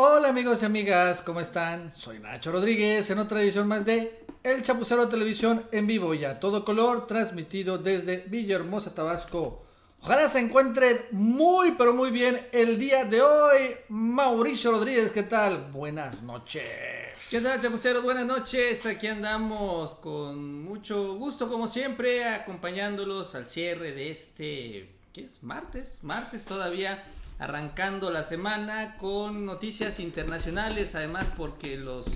Hola amigos y amigas, ¿cómo están? Soy Nacho Rodríguez en otra edición más de El Chapucero Televisión en vivo y a todo color, transmitido desde Villahermosa, Tabasco. Ojalá se encuentren muy pero muy bien el día de hoy. Mauricio Rodríguez, ¿qué tal? Buenas noches. ¿Qué tal, chapuceros? Buenas noches. Aquí andamos con mucho gusto, como siempre, acompañándolos al cierre de este, ¿qué es? Martes, martes todavía, arrancando la semana con noticias internacionales, además porque los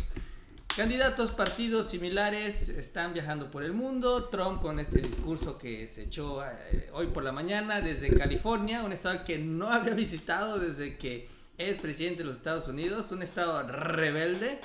Candidatos partidos similares están viajando por el mundo. Trump con este discurso que se echó eh, hoy por la mañana desde California, un estado que no había visitado desde que es presidente de los Estados Unidos, un estado rebelde.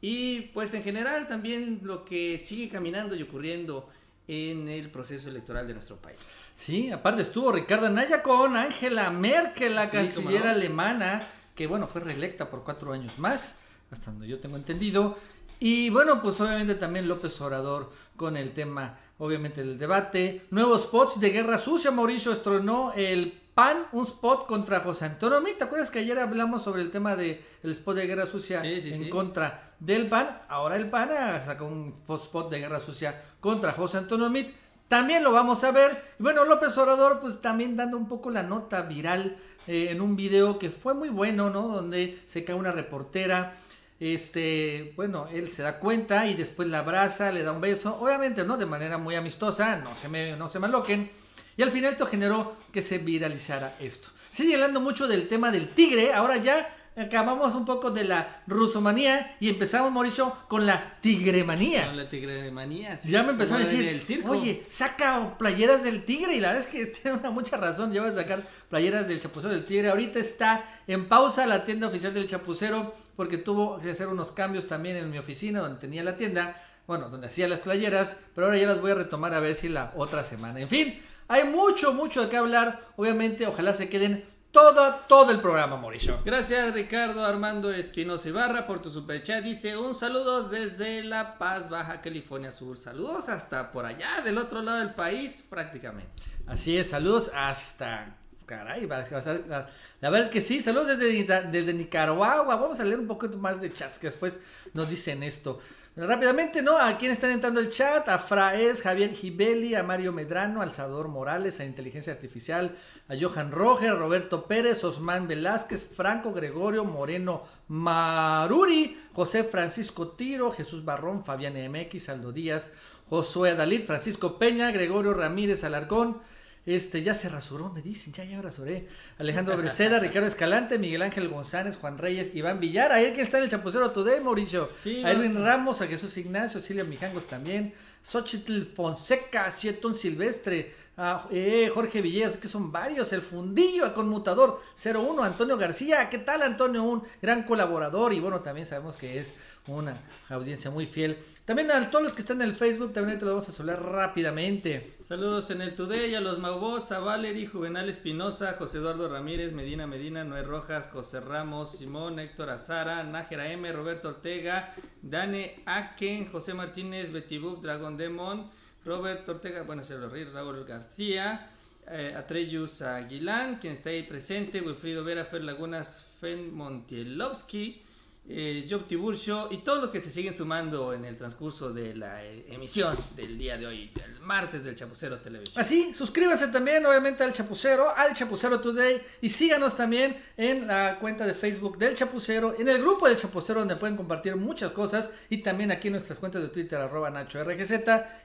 Y pues en general también lo que sigue caminando y ocurriendo en el proceso electoral de nuestro país. Sí, aparte estuvo Ricardo Anaya con Angela Merkel, la Sí, canciller no. alemana, que bueno, fue reelecta por cuatro años más, hasta donde yo tengo entendido. Y bueno, pues obviamente también López Obrador con el tema, obviamente, del debate. Nuevos spots de guerra sucia, Mauricio estrenó el PAN, un spot contra José Antonio Meade. ¿Te acuerdas que ayer hablamos sobre el tema del spot de guerra sucia Sí, sí, en sí. contra del PAN? Ahora el PAN sacó un spot de guerra sucia contra José Antonio Meade. También lo vamos a ver. Y bueno, López Obrador, pues también dando un poco la nota viral eh, en un video que fue muy bueno, ¿no? Donde se cae una reportera. Este, bueno, él se da cuenta y después la abraza, le da un beso. Obviamente, ¿no? De manera muy amistosa, no se me, no se me aloquen. Y al final esto generó que se viralizara esto. Sigue hablando mucho del tema del tigre. Ahora ya acabamos un poco de la rusomanía y empezamos, Mauricio, con la tigremanía. Con la tigremanía. sí, Ya me empezó a decir, El circo. oye, saca playeras del tigre. Y la verdad es que tiene una mucha razón. Ya va a sacar playeras del chapucero del tigre. Ahorita está en pausa la tienda oficial del chapucero porque tuvo que hacer unos cambios también en mi oficina donde tenía la tienda. Bueno, donde hacía las playeras. Pero ahora ya las voy a retomar a ver si la otra semana. En fin, hay mucho, mucho de qué hablar. Obviamente, ojalá se queden todo, todo el programa, Mauricio. Gracias Ricardo Armando Espinosa Ibarra por tu superchat. Dice un saludo desde La Paz, Baja California Sur. Saludos hasta por allá, del otro lado del país, prácticamente. Así es, saludos hasta. Caray, la, verdad es que sí, saludos desde, Nicaragua. Vamos a leer un poquito más de chats que después nos dicen esto. Rápidamente, ¿no? ¿A quién están entrando el chat? A Fraes, Javier Gibeli, a Mario Medrano, al Salvador Morales, a Inteligencia Artificial, a Johan Roger, Roberto Pérez, Osman Velázquez, Franco Gregorio, Moreno Maruri, José Francisco Tiro, Jesús Barrón, Fabián MX, Aldo Díaz, Josué Dalí, Francisco Peña, Gregorio Ramírez Alarcón. Este, ya se rasuró, me dicen, ya, ya rasuré. Alejandro Breceda, Ricardo Escalante, Miguel Ángel González, Juan Reyes, Iván Villar, ahí que está en el Chapucero Today, Mauricio. Sí, a Edwin. Ramos, a Jesús Ignacio, Silvia Mijangos también. Xochitl Fonseca, Sietón Silvestre, a eh, Jorge Villegas, que son varios, el Fundillo, a Conmutador 01, Antonio García, ¿qué tal Antonio? Un gran colaborador y bueno, también sabemos que es una audiencia muy fiel. También a todos los que están en el Facebook, también te lo vamos a saludar rápidamente. Saludos en el Today a los Maubots, a Valery, Juvenal Espinosa, José Eduardo Ramírez, Medina Medina, Noé Rojas, José Ramos, Simón, Héctor Azara, Nájera M, Roberto Ortega, Dane Aken, José Martínez, Betty Boop, Dragon Demon, Robert Ortega, bueno, se lo ríe, Raúl García, eh, Atreyus Aguilán, quien está ahí presente, Wilfrido Vera, Fer Lagunas, Fen Montielovsky, eh, Job Tiburcio y todo lo que se siguen sumando en el transcurso de la eh, emisión del día de hoy, del martes del Chapucero Televisión. Así, suscríbanse también, obviamente, al Chapucero, al Chapucero Today. Y síganos también en la cuenta de Facebook del Chapucero, en el grupo del Chapucero, donde pueden compartir muchas cosas. Y también aquí en nuestras cuentas de Twitter, arroba Nacho RGZ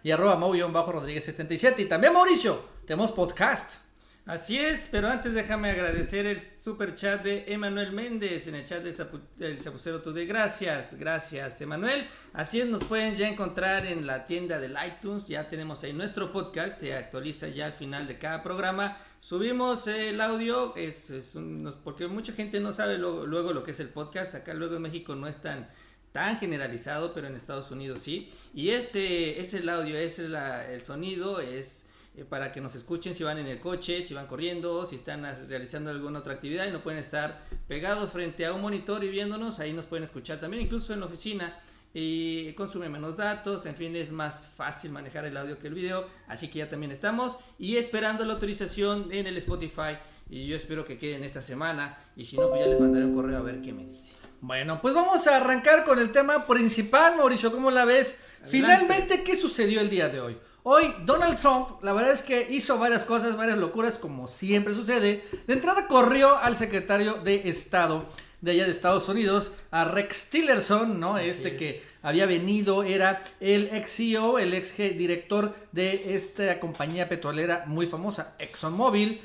y arroba bajo rodríguez 77 Y también, Mauricio, tenemos podcast. Así es, pero antes déjame agradecer el super chat de Emanuel Méndez en el chat del, Chapu- del Chapucero Today. Gracias, gracias Emanuel. Así es, nos pueden ya encontrar en la tienda del iTunes. Ya tenemos ahí nuestro podcast, se actualiza ya al final de cada programa. Subimos el audio, es, es un- porque mucha gente no sabe luego, luego lo que es el podcast. Acá luego en México no es tan tan generalizado, pero en Estados Unidos sí. Y ese es el audio, es la- el sonido, es eh, para que nos escuchen si van en el coche, si van corriendo, si están realizando alguna otra actividad y no pueden estar pegados frente a un monitor y viéndonos, ahí nos pueden escuchar también, incluso en la oficina. y consume menos datos, en fin, es más fácil manejar el audio que el video, así que ya también estamos y esperando la autorización en el Spotify y yo espero que quede en esta semana y si no, pues ya les mandaré un correo a ver qué me dice. Bueno, pues vamos a arrancar con el tema principal, Mauricio, ¿cómo la ves? Finalmente, ¿qué sucedió el día de hoy? Hoy Donald Trump, la verdad es que hizo varias cosas, varias locuras, como siempre sucede. De entrada corrió al secretario de Estado de allá de Estados Unidos, a Rex Tillerson, ¿no? este que había venido, era el ex CEO, el ex director de esta compañía petrolera muy famosa, ExxonMobil.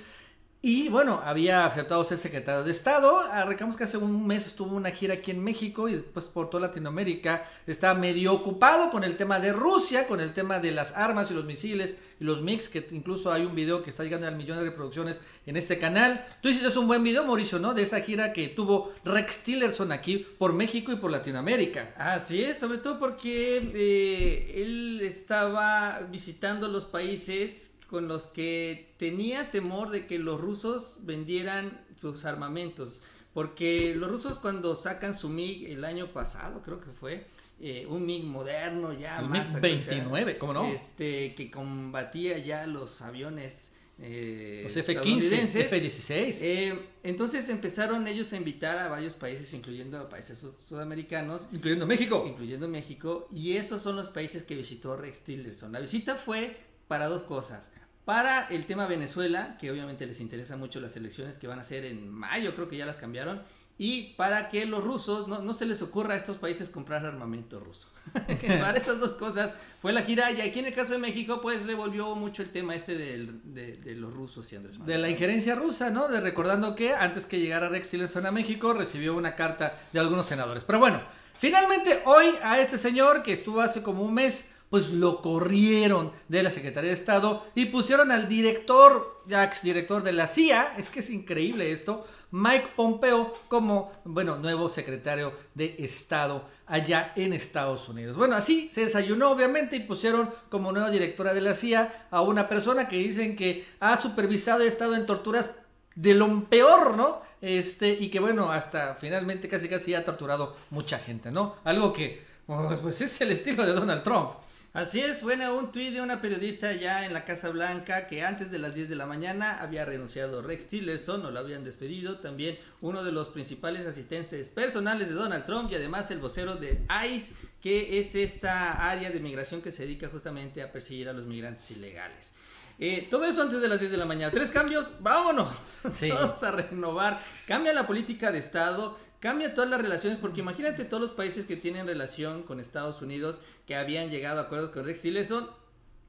Y bueno, había aceptado ser secretario de Estado. Recordamos que hace un mes estuvo una gira aquí en México y después por toda Latinoamérica. Está medio ocupado con el tema de Rusia, con el tema de las armas y los misiles y los mix, que incluso hay un video que está llegando al millón de reproducciones en este canal. Tú hiciste un buen video, Mauricio, ¿no? De esa gira que tuvo Rex Tillerson aquí por México y por Latinoamérica. Así es, sobre todo porque eh, él estaba visitando los países con los que tenía temor de que los rusos vendieran sus armamentos. Porque los rusos cuando sacan su MiG el año pasado, creo que fue, eh, un MiG moderno ya el MiG 29, ¿cómo no? Este, que combatía ya los aviones eh, los F-15, F-16. Eh, entonces empezaron ellos a invitar a varios países, incluyendo a países sudamericanos. Incluyendo México. Incluyendo México. Y esos son los países que visitó Rex Tillerson. La visita fue para dos cosas. Para el tema Venezuela, que obviamente les interesa mucho las elecciones que van a ser en mayo, creo que ya las cambiaron, y para que los rusos no, se les ocurra a estos países comprar armamento ruso. para estas dos cosas fue la gira y aquí en el caso de México pues revolvió mucho el tema este de, los rusos y Andrés Manuel. De la injerencia rusa, ¿no? De recordando que antes que llegara Rex Tillerson a México recibió una carta de algunos senadores. Pero bueno, finalmente hoy a este señor que estuvo hace como un mes pues lo corrieron de la Secretaría de Estado y pusieron al director, ya ex director de la CIA, es que es increíble esto, Mike Pompeo como, bueno, nuevo secretario de Estado allá en Estados Unidos. Bueno, así se desayunó obviamente y pusieron como nueva directora de la CIA a una persona que dicen que ha supervisado y estado en torturas de lo peor, ¿no? Este, y que bueno, hasta finalmente casi casi ha torturado mucha gente, ¿no? Algo que, pues es el estilo de Donald Trump. Así es, bueno, un tuit de una periodista ya en la Casa Blanca que antes de las 10 de la mañana había renunciado Rex Tillerson o lo habían despedido. También uno de los principales asistentes personales de Donald Trump y además el vocero de ICE, que es esta área de migración que se dedica justamente a perseguir a los migrantes ilegales. Eh, todo eso antes de las 10 de la mañana. Tres cambios, vámonos. Vamos a renovar. Cambia la política de Estado cambia todas las relaciones, porque imagínate todos los países que tienen relación con Estados Unidos, que habían llegado a acuerdos con Rex Tillerson,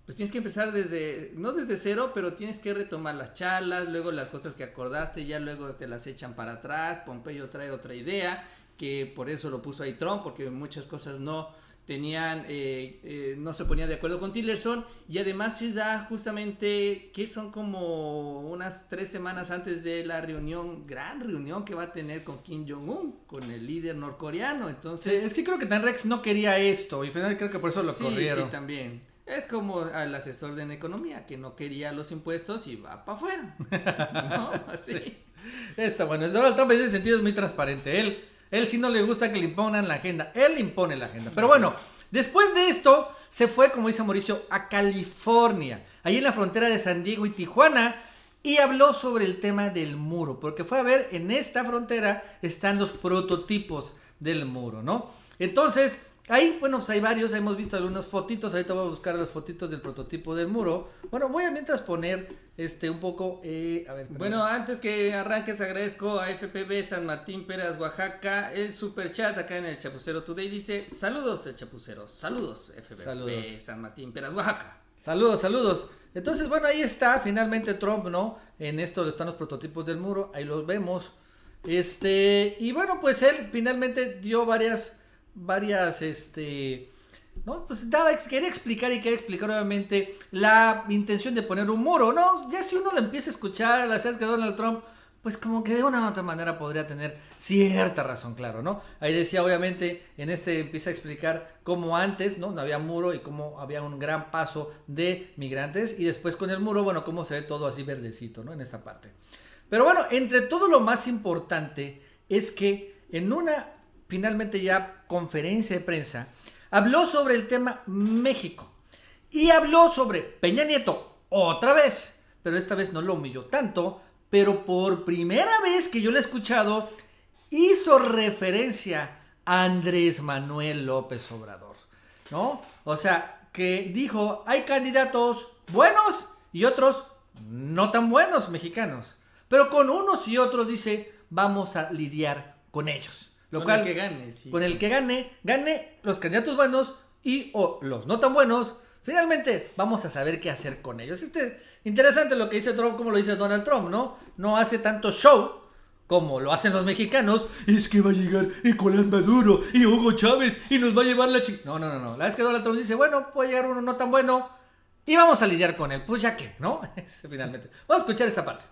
pues tienes que empezar desde, no desde cero, pero tienes que retomar las charlas, luego las cosas que acordaste, ya luego te las echan para atrás, Pompeyo trae otra idea, que por eso lo puso ahí Trump, porque muchas cosas no tenían, eh, eh, no se ponían de acuerdo con Tillerson y además se da justamente que son como unas tres semanas antes de la reunión, gran reunión que va a tener con Kim Jong-un, con el líder norcoreano. Entonces, es que creo que Tan Rex no quería esto y final creo que por eso lo corrieron. Sí, también. Es como al asesor de economía que no quería los impuestos y va para afuera. ¿No? Así. Está bueno. Donald Trump en ese sentido es muy transparente. Él él sí no le gusta que le impongan la agenda. Él impone la agenda. Pero bueno, después de esto, se fue, como dice Mauricio, a California. Ahí en la frontera de San Diego y Tijuana. Y habló sobre el tema del muro. Porque fue a ver, en esta frontera están los prototipos del muro, ¿no? Entonces, Ahí, bueno, pues hay varios, hemos visto algunas fotitos, ahorita voy a buscar las fotitos del prototipo del muro. Bueno, voy a mientras poner este un poco, eh, a ver. Bueno, antes que arranques agradezco a FPB San Martín Peras, Oaxaca, el super chat acá en el Chapucero Today dice, saludos el Chapucero, saludos FPB San Martín Peras, Oaxaca. Saludos, saludos. Entonces, bueno, ahí está finalmente Trump, ¿no? En esto están los prototipos del muro, ahí los vemos. Este, y bueno, pues él finalmente dio varias varias, este, ¿no? Pues quería explicar y quería explicar obviamente la intención de poner un muro, ¿no? Ya si uno lo empieza a escuchar, la de Donald Trump, pues como que de una u otra manera podría tener cierta razón, claro, ¿no? Ahí decía, obviamente, en este empieza a explicar cómo antes, ¿no? No había muro y cómo había un gran paso de migrantes y después con el muro, bueno, cómo se ve todo así verdecito, ¿no? En esta parte. Pero bueno, entre todo lo más importante es que en una finalmente ya conferencia de prensa, habló sobre el tema México y habló sobre Peña Nieto otra vez, pero esta vez no lo humilló tanto, pero por primera vez que yo lo he escuchado, hizo referencia a Andrés Manuel López Obrador, ¿no? O sea, que dijo, hay candidatos buenos y otros no tan buenos mexicanos, pero con unos y otros dice, vamos a lidiar con ellos. Lo con cual, el que gane, sí. con el que gane, gane los candidatos buenos y o los no tan buenos. Finalmente, vamos a saber qué hacer con ellos. Este, interesante lo que dice Trump, como lo dice Donald Trump, ¿no? No hace tanto show como lo hacen los mexicanos. Es que va a llegar Nicolás Maduro y Hugo Chávez y nos va a llevar la chingada. No, no, no, no. La vez que Donald Trump dice, bueno, puede llegar uno no tan bueno y vamos a lidiar con él. Pues ya que, ¿no? Finalmente. Vamos a escuchar esta parte.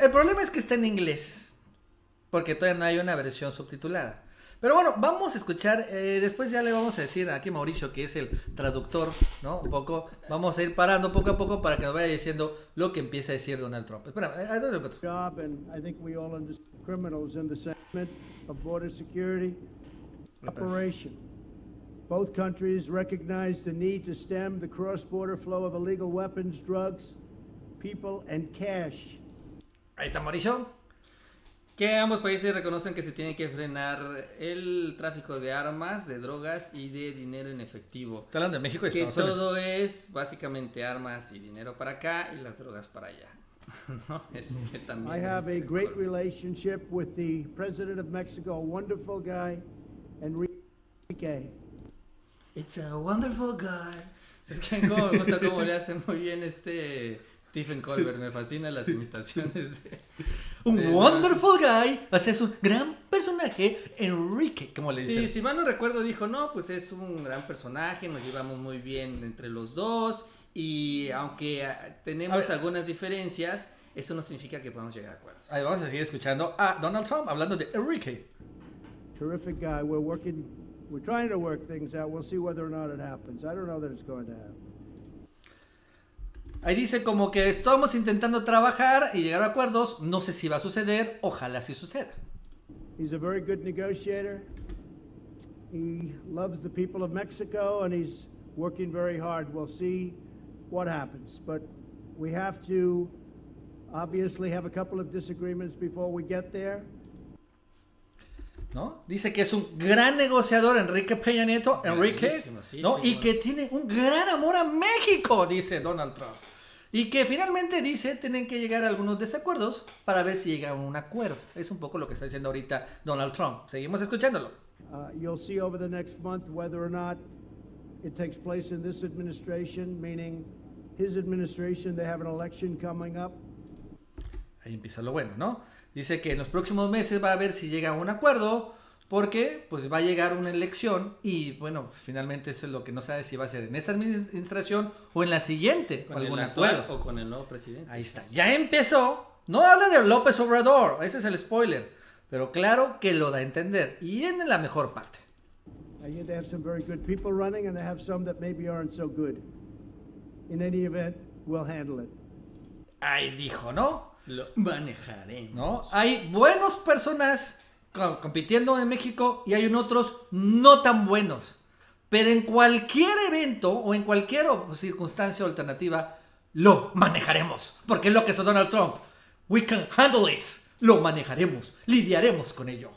El problema es que está en inglés, porque todavía no hay una versión subtitulada. Pero bueno, vamos a escuchar, eh, después ya le vamos a decir aquí a Mauricio, que es el traductor, ¿no? Un poco, vamos a ir parando poco a poco para que nos vaya diciendo lo que empieza a decir Donald Trump. Espera, ¿a dónde lo encuentro? Job, and I think we all understand criminals in the segment of border security operation. Both countries recognize the need to stem the cross-border flow of illegal weapons, drugs, people, and cash. Ahí está Mauricio. Que ambos países reconocen que se tiene que frenar el tráfico de armas, de drogas y de dinero en efectivo. Hablando de México y Que Estados Unidos. todo es básicamente armas y dinero para acá y las drogas para allá. ¿No? Este también I have a great col- relationship with the President of Mexico, a wonderful guy, Enrique. It's a wonderful guy. Es que como me gusta cómo le hacen muy bien este Stephen Colbert. Me fascinan las imitaciones de... Un de- wonderful guy. O sea, es un gran personaje, Enrique, como le dicen. Sí, si mal no recuerdo, dijo, no, pues es un gran personaje, nos llevamos muy bien entre los dos y aunque ah, tenemos algunas diferencias, eso no significa que podamos llegar a acuerdos. Ahí vamos a seguir escuchando a Donald Trump hablando de Enrique. Terrific guy. We're working, we're trying to work things out. We'll see whether or not it happens. I don't know that it's going to happen. Ahí dice como que estamos intentando trabajar y llegar a acuerdos. No sé si va a suceder. Ojalá sí suceda. He's a very good negotiator. He loves the people of Mexico and he's working very hard. We'll see what happens. But we have to obviously have a couple of disagreements before we get there. ¿no? Dice que es un gran negociador, Enrique Peña Nieto, Enrique, sí, ¿no? sí, y bueno. que tiene un gran amor a México, dice Donald Trump. Y que finalmente dice tienen que llegar a algunos desacuerdos para ver si llega a un acuerdo. Es un poco lo que está diciendo ahorita Donald Trump. Seguimos escuchándolo. Uh, you'll see over the next month whether or not it takes place in this administration, meaning his administration, they have an election coming up. Ahí empieza lo bueno, ¿no? Dice que en los próximos meses va a ver si llega a un acuerdo, porque pues va a llegar una elección y bueno, finalmente eso es lo que no sabe si va a ser en esta administración o en la siguiente, con algún el actual acuerdo. o con el nuevo presidente. Ahí está, ya empezó. No habla de López Obrador, ese es el spoiler, pero claro que lo da a entender y en la mejor parte. I hear they have some very good people running, and they have some that maybe aren't so good. In any event, we'll handle it. Ahí dijo, ¿no? Lo manejaremos. ¿no? Hay buenas personas compitiendo en México y hay otros no tan buenos. Pero en cualquier evento o en cualquier circunstancia o alternativa, lo manejaremos. Porque es lo que es Donald Trump. We can handle it. Lo manejaremos. Lidiaremos con ello.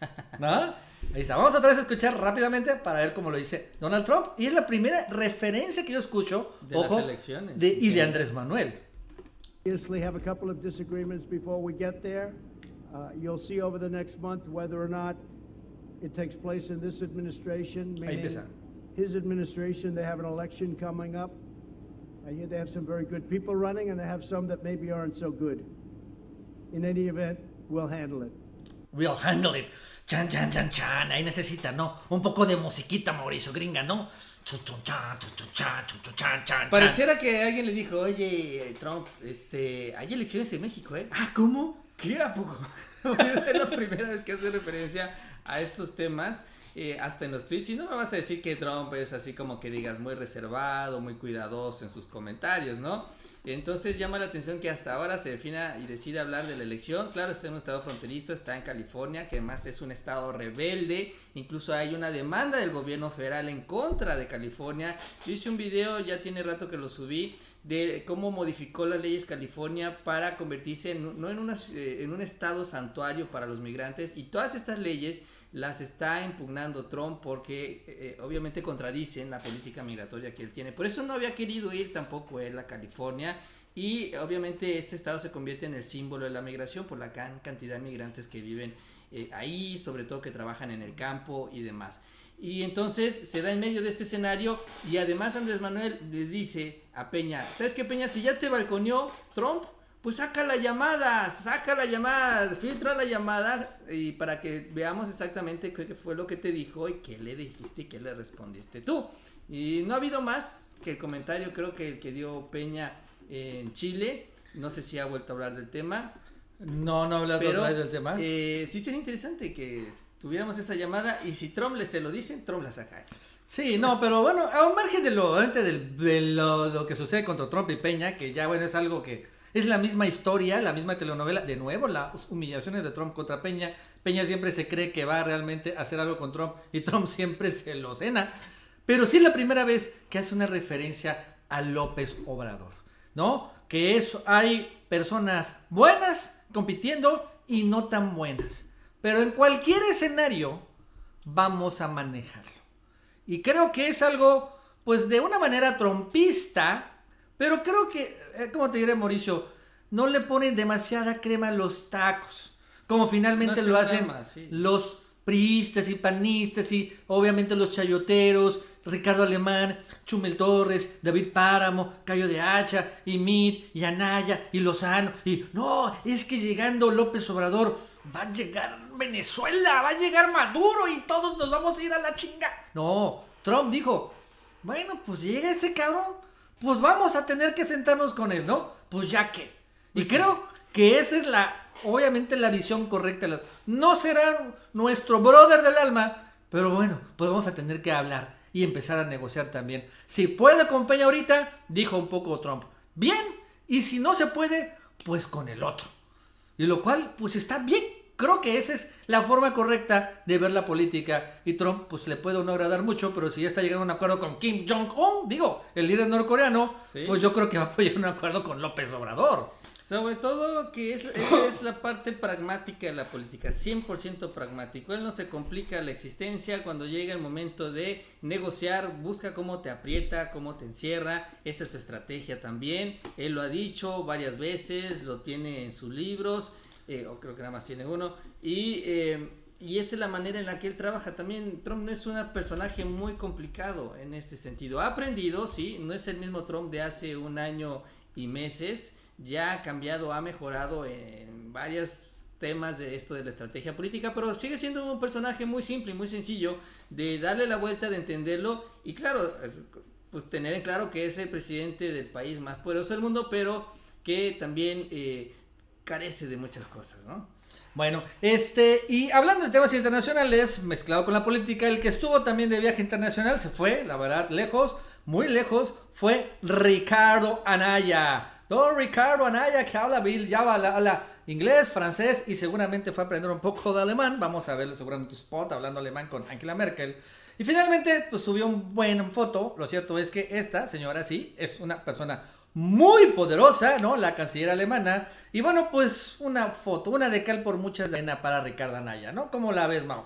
¿No? Ahí está. Vamos otra vez a escuchar rápidamente para ver cómo lo dice Donald Trump. Y es la primera referencia que yo escucho, De las ojo, elecciones. de- y de Andrés Manuel. Obviously, have a couple of disagreements before we get there. Uh, you'll see over the next month whether or not it takes place in this administration, meaning his administration, they have an election coming up. I hear they have some very good people running, and they have some that maybe aren't so good. In any event, we'll handle it. We'll handle it. Chan, chan, chan, chan. Ahí necesita, ¿no? Un poco de musiquita, Mauricio Gringa, ¿no? Chu, chu, chan, chu, chu, chan, chu, chu, chan, chan, chan. Pareciera que alguien le dijo, oye, Trump, este, hay elecciones en México, ¿eh? Ah, ¿cómo? ¿Qué? ¿A poco? Voy a ser la primera vez que hace referencia a estos temas. Eh, hasta en los tweets, y no me vas a decir que Trump es así como que digas muy reservado, muy cuidadoso en sus comentarios, ¿no? Entonces llama la atención que hasta ahora se defina y decide hablar de la elección. Claro, está en un estado fronterizo, está en California, que además es un estado rebelde. Incluso hay una demanda del gobierno federal en contra de California. Yo hice un video, ya tiene rato que lo subí, de cómo modificó las leyes California para convertirse no eh, en un estado santuario para los migrantes. Y todas estas leyes las está impugnando Trump porque eh, obviamente contradicen la política migratoria que él tiene. Por eso no había querido ir tampoco él a California y obviamente este estado se convierte en el símbolo de la migración por la gran cantidad de migrantes que viven eh, ahí, sobre todo que trabajan en el campo y demás. Y entonces se da en medio de este escenario y además Andrés Manuel les dice a Peña, ¿sabes qué Peña? Si ya te balconeó Trump, pues saca la llamada, saca la llamada, filtra la llamada y para que veamos exactamente qué fue lo que te dijo y qué le dijiste y qué le respondiste tú. Y no ha habido más que el comentario, creo que el que dio Peña en Chile, no sé si ha vuelto a hablar del tema. No, no ha hablado otra vez del tema. Eh, sí sería interesante que tuviéramos esa llamada y si Trump le se lo dice, Trump la saca. Sí, no, pero bueno, a un margen de lo, de lo, lo que sucede contra Trump y Peña, que ya bueno es algo que es la misma historia, la misma telenovela. De nuevo, las humillaciones de Trump contra Peña. Peña siempre se cree que va realmente a hacer algo con Trump y Trump siempre se lo cena. Pero sí es la primera vez que hace una referencia a López Obrador, ¿no? Que es, hay personas buenas compitiendo y no tan buenas. Pero en cualquier escenario vamos a manejarlo. Y creo que es algo, pues de una manera trompista, pero creo que eh, ¿cómo te diré, Mauricio? No le ponen demasiada crema a los tacos. Como finalmente lo hacen los priistas y panistas y obviamente los chayoteros, Ricardo Alemán, Chumel Torres, David Páramo, Cayo de Hacha, y Mit, y Anaya, y Lozano, y no, es que llegando López Obrador va a llegar Venezuela, va a llegar Maduro y todos nos vamos a ir a la chinga. No, Trump dijo, bueno, pues llega este cabrón, pues vamos a tener que sentarnos con él, ¿no? Pues ya que. y pues creo que esa es la, obviamente, la visión correcta. No será nuestro brother del alma, pero bueno, pues vamos a tener que hablar y empezar a negociar también. Si puede con Peña ahorita, dijo un poco Trump, bien, y si no se puede, pues con el otro. Y lo cual, pues está bien. Creo que esa es la forma correcta de ver la política. Y Trump, pues le puede no agradar mucho, pero si ya está llegando a un acuerdo con Kim Jong-un, digo, el líder norcoreano, pues yo creo que va a apoyar un acuerdo con López Obrador. Sobre todo que es, es, la parte pragmática de la política, 100% pragmático. Él no se complica la existencia cuando llega el momento de negociar, busca cómo te aprieta, cómo te encierra. Esa es su estrategia también. Él lo ha dicho varias veces, lo tiene en sus libros eh, o creo que nada más tiene uno, y, eh, y esa es la manera en la que él trabaja. También Trump no es un personaje muy complicado en este sentido. Ha aprendido, sí, no es el mismo Trump de hace un año y meses, ya ha cambiado, ha mejorado en varios temas de esto de la estrategia política, pero sigue siendo un personaje muy simple y muy sencillo de darle la vuelta, de entenderlo y claro, pues tener en claro que es el presidente del país más poderoso del mundo, pero que también eh, carece de muchas cosas, ¿no? Bueno, este, y hablando de temas internacionales, mezclado con la política, el que estuvo también de viaje internacional se fue, la verdad, lejos, muy lejos, fue Ricardo Anaya. Don Ricardo Anaya, que habla, ya habla, inglés, francés y seguramente fue a aprender un poco de alemán. Vamos a verlo seguramente en spot hablando alemán con Angela Merkel. Y finalmente, pues subió un buen foto. Lo cierto es que esta señora sí es una persona muy poderosa, ¿no? La canciller alemana. Y bueno, pues una foto, una de cal por muchas de para Ricardo Anaya, ¿no? ¿Cómo la ves, Mau?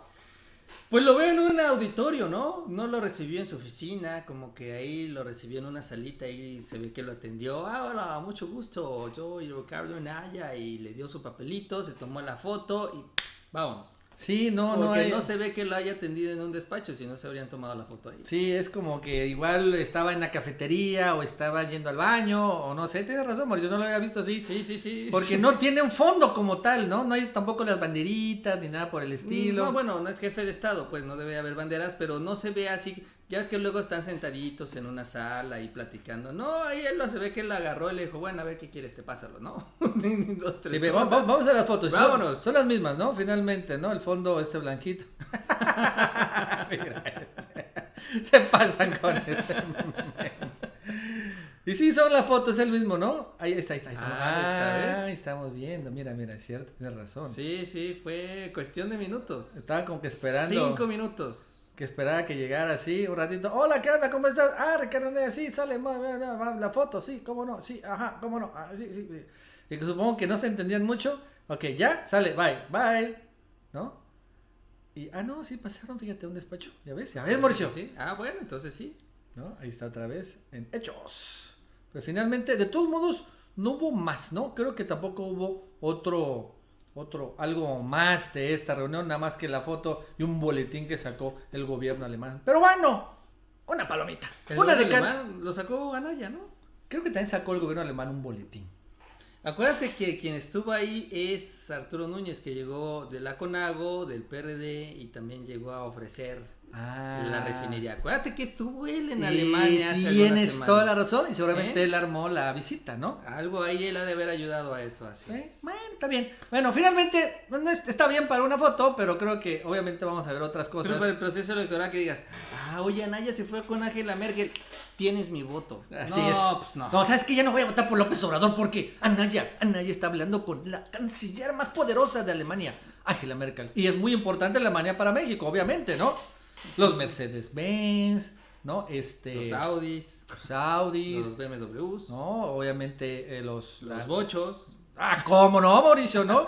Pues lo veo en un auditorio, ¿no? No lo recibió en su oficina, como que ahí lo recibió en una salita y se ve que lo atendió. Ah, hola, mucho gusto, yo y Ricardo Anaya y le dio su papelito, se tomó la foto y vámonos. Sí, no, no. No se ve que lo haya atendido en un despacho, si no se habrían tomado la foto ahí. Sí, es como que igual estaba en la cafetería o estaba yendo al baño o no sé. Tienes razón, Mauricio, no lo había visto así. Sí, sí, sí. Porque no tiene un fondo como tal, ¿no? No hay tampoco las banderitas ni nada por el estilo. No, bueno, no es jefe de Estado, pues no debe haber banderas, pero no se ve así ya ves que luego están sentaditos en una sala y platicando. No, ahí él lo se ve que él la agarró y le dijo, bueno, a ver qué quieres, te pásalo, ¿no? Dos, tres vamos, a las fotos. Vámonos. Son, las mismas, ¿no? Finalmente, ¿no? El fondo este blanquito. Mira este. Se pasan con ese. y sí, son las fotos, es el mismo, ¿no? Ahí está, ahí está. Ahí, está. Ah, esta vez. ahí estamos viendo. Mira, mira, es cierto, tienes razón. Sí, sí, fue cuestión de minutos. Estaba como que esperando. Cinco minutos. Que esperaba que llegara así un ratito. Hola, ¿qué onda? ¿Cómo estás? Ah, Ricardo sí, sale ma, ma, ma, ma, la foto, sí, cómo no, sí, ajá, cómo no, ah, sí, sí, sí. Y que supongo que no se entendían mucho. Ok, ya, sale, bye, bye. ¿No? Y, ah, no, sí, pasaron, fíjate, un despacho. ¿Ya ves? ¿Ya ves, Mauricio? Sí. Ah, bueno, entonces sí. ¿No? Ahí está otra vez en Hechos. Pero finalmente, de todos modos, no hubo más, ¿no? Creo que tampoco hubo otro, otro, algo más de esta reunión, nada más que la foto y un boletín que sacó el gobierno alemán. Pero bueno, una palomita. El una de alemán lo sacó Anaya, ¿no? Creo que también sacó el gobierno alemán un boletín. Acuérdate que quien estuvo ahí es Arturo Núñez, que llegó de la CONAGO, del PRD y también llegó a ofrecer Ah. la refinería. Acuérdate que estuvo él en Y Alemania hace Tienes toda la razón y seguramente ¿Eh? él armó la visita, ¿no? Algo ahí él ha de haber ayudado a eso, así ¿Eh? es. Bueno, está bien. Bueno, finalmente no es- está bien para una foto, pero creo que obviamente vamos a ver otras cosas. Pero para el proceso electoral que digas, ah, oye, Anaya se fue con Angela Merkel, tienes mi voto. Así no, es. pues no. No, sabes que ya no voy a votar por López Obrador porque Anaya, Anaya está hablando con la canciller más poderosa de Alemania, Angela Merkel. Y es muy importante Alemania para México, obviamente, ¿no? Los Mercedes-Benz, ¿no? Este, Los Audis, los Audis, los BMWs, ¿no? Obviamente eh, los... los la- bochos, Ah, ¿cómo no, Mauricio, no?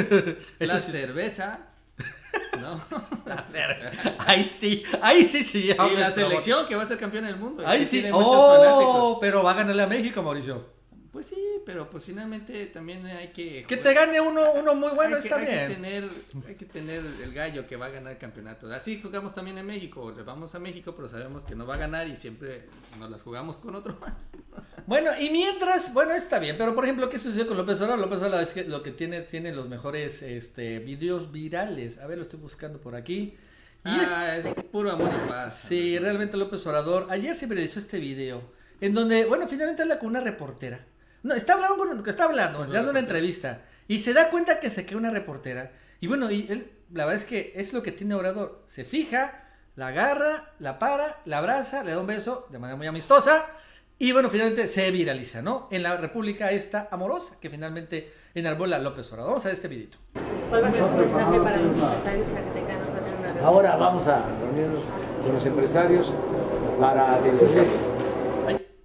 La sí. cerveza, ¿no? La cer- Ahí sí, ahí sí, sí. y la favor. selección que va a ser campeona del mundo. Ahí sí. tiene muchos Oh, fanáticos. pero va a ganarle a México, Mauricio. Pues sí, pero pues finalmente también hay que... Que te gane uno, uno muy bueno, hay que, está hay que bien. tener, hay que tener el gallo que va a ganar el campeonato. Así jugamos también en México. Le vamos a México, pero sabemos que no va a ganar y siempre nos las jugamos con otro más. Bueno, y mientras, bueno, está bien, pero por ejemplo, ¿qué sucedió con López Obrador? López Obrador es que lo que tiene, tiene los mejores este, videos virales. A ver, lo estoy buscando por aquí. Y Ah, es puro amor y paz. Sí, realmente López Obrador. Ayer se viralizó este video. En donde, bueno, finalmente habla con una reportera. No, está hablando con, está hablando, dando una entrevista. Y se da cuenta que se queda una reportera. Y bueno, y él, la verdad es que es lo que tiene Obrador. Se fija, la agarra, la para, la abraza, le da un beso de manera muy amistosa. Y bueno, finalmente se viraliza, ¿no? En la República esta amorosa que finalmente enarbola López Obrador. Vamos a ver este videito. ¿Cuál va a ser su mensaje para los empresarios zacatecanos? ¿Va a tener una reunión? Ahora vamos a reunirnos con los empresarios para decirles,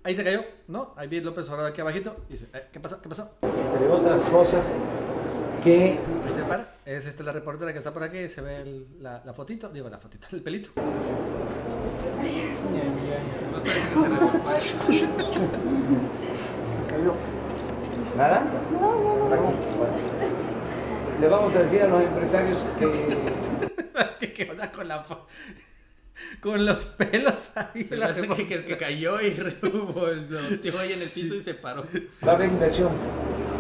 Ahí, se cayó, ¿no? Ahí vi López Obrador aquí abajito. Y dice, "Eh, ¿qué pasó? ¿Qué pasó? entre otras cosas, que Ahí se para. Es esta la reportera que está por aquí. Se ve el- la, la fotito. Digo, la fotito, el pelito. Nos parece que se revolcó. cayó. ¿Nada? Aquí. Bueno. Le vamos a decir a los empresarios que Es que qué onda con la fo- Con los pelos ahí. Se la me hace que, que, que cayó y tiró ahí en el piso y se paró. va a haber inversión.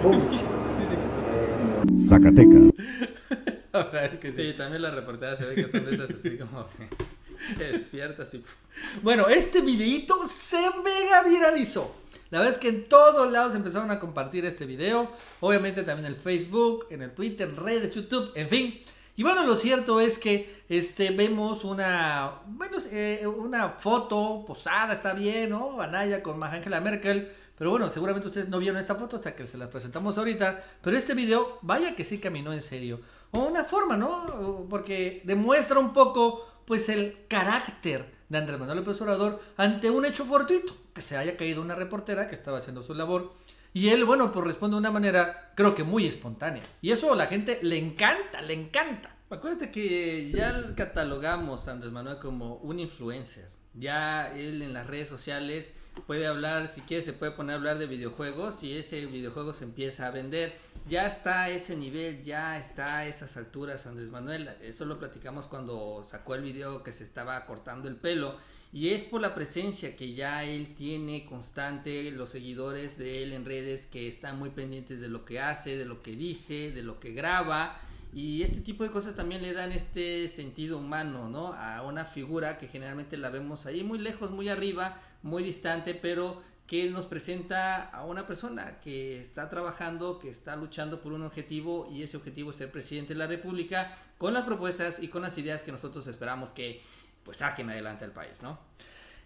¡Pum! Zacatecas. La verdad es que sí. Sí, también la reportera se ve que son de esas así como que se despierta así. Bueno, este videito se mega viralizó. La verdad es que en todos lados empezaron a compartir este video. Obviamente también en el Facebook, en el Twitter, en redes, YouTube, en fin. Y bueno, lo cierto es que este, vemos una, bueno, eh, una foto posada, está bien, ¿no? Anaya con Angela Merkel. Pero bueno, seguramente ustedes no vieron esta foto hasta que se la presentamos ahorita. Pero este video, vaya que sí caminó en serio. O una forma, ¿no? Porque demuestra un poco, pues, el carácter de Andrés Manuel López Obrador ante un hecho fortuito. Que se haya caído una reportera que estaba haciendo su labor. Y él, bueno, pues responde de una manera, creo que muy espontánea. Y eso a la gente le encanta, le encanta. Acuérdate que ya catalogamos a Andrés Manuel como un influencer. Ya él en las redes sociales puede hablar, si quiere se puede poner a hablar de videojuegos y ese videojuego se empieza a vender. Ya está a ese nivel, ya está a esas alturas Andrés Manuel. Eso lo platicamos cuando sacó el video que se estaba cortando el pelo. Y es por la presencia que ya él tiene constante, los seguidores de él en redes que están muy pendientes de lo que hace, de lo que dice, de lo que graba. Y este tipo de cosas también le dan este sentido humano, ¿no? A una figura que generalmente la vemos ahí muy lejos, muy arriba, muy distante, pero que nos presenta a una persona que está trabajando, que está luchando por un objetivo y ese objetivo es ser presidente de la República con las propuestas y con las ideas que nosotros esperamos que pues saquen adelante al país, ¿no?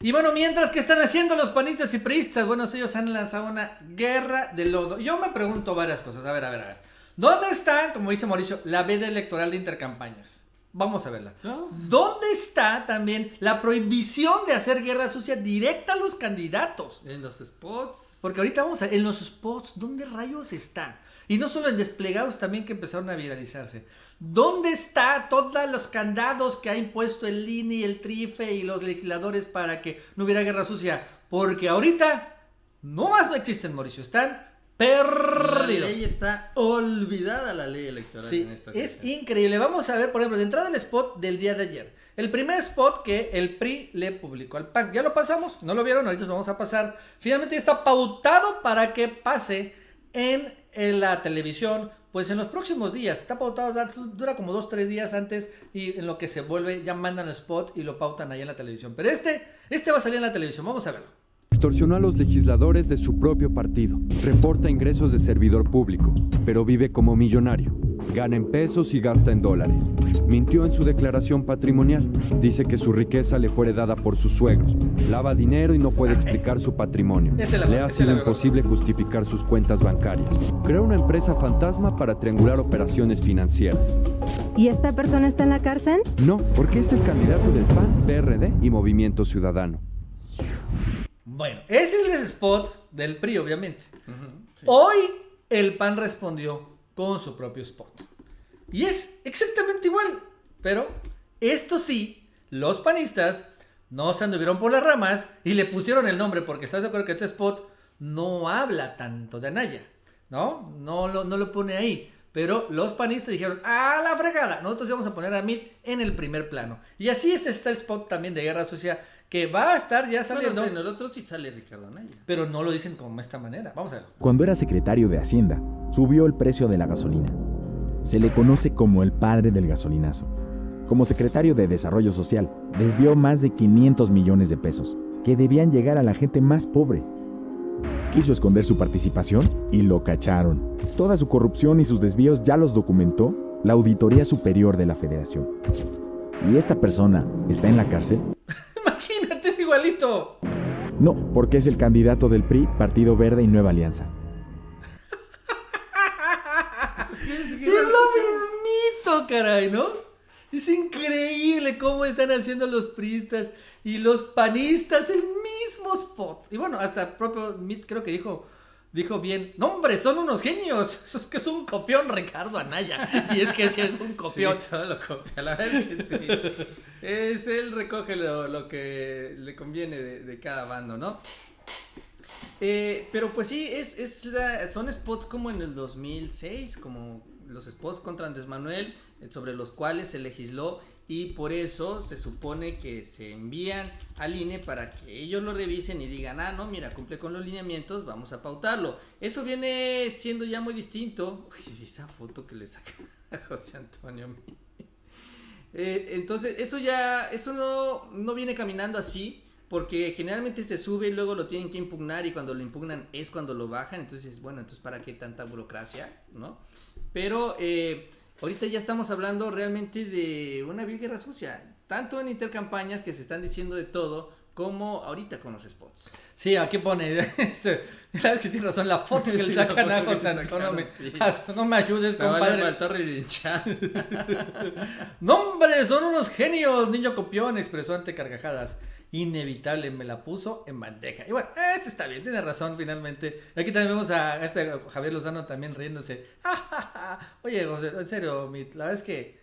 Y bueno, mientras que están haciendo los panistas y priistas, bueno, ellos han lanzado una guerra de lodo. Yo me pregunto varias cosas. A ver, a ver, a ver. ¿Dónde está, como dice Mauricio, la veda electoral de intercampañas? Vamos a verla. No. ¿Dónde está también la prohibición de hacer guerra sucia directa a los candidatos? En los spots. Porque ahorita vamos a en los spots, ¿dónde rayos está? Y no solo en desplegados también que empezaron a viralizarse. ¿Dónde está todos los candados que ha impuesto el INE y el TRIFE y los legisladores para que no hubiera guerra sucia? Porque ahorita no más no existen, Mauricio, están La perdidos. ley está olvidada, la ley electoral Sí, en esta es ocasión. increíble. Vamos a ver, por ejemplo, de entrada el spot del día de ayer. El primer spot que el PRI le publicó al PAN. Ya lo pasamos, no lo vieron, ahorita lo vamos a pasar. Finalmente está pautado para que pase en, en la televisión. Pues en los próximos días, está pautado, dura como dos, tres días antes y en lo que se vuelve, ya mandan el spot y lo pautan ahí en la televisión. Pero este, este va a salir en la televisión, vamos a verlo. Extorsionó a los legisladores de su propio partido. Reporta ingresos de servidor público, pero vive como millonario. Gana en pesos y gasta en dólares. Mintió en su declaración patrimonial. Dice que su riqueza le fue heredada por sus suegros. Lava dinero y no puede explicar su patrimonio. Esa es la- Le ha sido verdad. imposible justificar sus cuentas bancarias. Creó una empresa fantasma para triangular operaciones financieras. ¿Y esta persona está en la cárcel? No, porque es el candidato del PAN, PRD y Movimiento Ciudadano. Bueno, ese es el spot del PRI, obviamente. Sí. Hoy el PAN respondió con su propio spot. Y es exactamente igual. Pero esto sí, los panistas no se anduvieron por las ramas y le pusieron el nombre porque estás de acuerdo que este spot no habla tanto de Anaya. ¿No? No lo, no lo pone ahí. Pero los panistas dijeron, ¡a la fregada! Nosotros íbamos a poner a Mit en el primer plano. Y así es está el spot también de Guerra Sucia que va a estar ya Bueno, saliendo. en el otro sí sale Ricardo Anaya. Pero no lo dicen como esta manera. Vamos a verlo. Cuando era secretario de Hacienda, subió el precio de la gasolina. Se le conoce como el padre del gasolinazo. Como secretario de Desarrollo Social, desvió más de 500 millones de pesos, que debían llegar a la gente más pobre. Quiso esconder su participación y lo cacharon. Toda su corrupción y sus desvíos ya los documentó la Auditoría Superior de la Federación. ¿Y esta persona está en la cárcel? Igualito. No, porque es el candidato del PRI, Partido Verde y Nueva Alianza. Es lo mismito, caray, ¿no? Es increíble cómo están haciendo los priistas y los panistas el mismo spot. Y bueno, hasta el propio Mit creo que dijo, dijo bien, no hombre, son unos genios. Eso es que es un copión Ricardo Anaya. Y es que sí es un copión. Sí, todo lo copia, la verdad es que sí. Es él recoge lo, lo que le conviene de, de cada bando, ¿no? Eh, pero pues sí, es, es la- son spots como en el 2006, como los spots contra Andrés Manuel, eh, sobre los cuales se legisló y por eso se supone que se envían al INE para que ellos lo revisen y digan, ah, no, mira, cumple con los lineamientos, vamos a pautarlo. Eso viene siendo ya muy distinto. Uy, esa foto que le saca a José Antonio. Eh, entonces, eso ya, eso no, no viene caminando así, porque generalmente se sube y luego lo tienen que impugnar y cuando lo impugnan es cuando lo bajan, entonces, bueno, entonces ¿para qué tanta burocracia? ¿No? Pero eh, ahorita ya estamos hablando realmente de una vil guerra sucia, tanto en intercampañas que se están diciendo de todo, como ahorita con los spots. Sí, aquí pone, este, claro que tiene razón, la foto que Sí, le sacan a José Antonio. sacaron, me- sí. No me ayudes, Me vale compadre. relinchar. No, hombre, son unos genios, niño copión, expresó ante carcajadas. Inevitable, me la puso en bandeja. Y bueno, este está bien, tiene razón finalmente. Aquí también vemos a este Javier Lozano también riéndose. Oye, José, en serio, mi- la verdad es que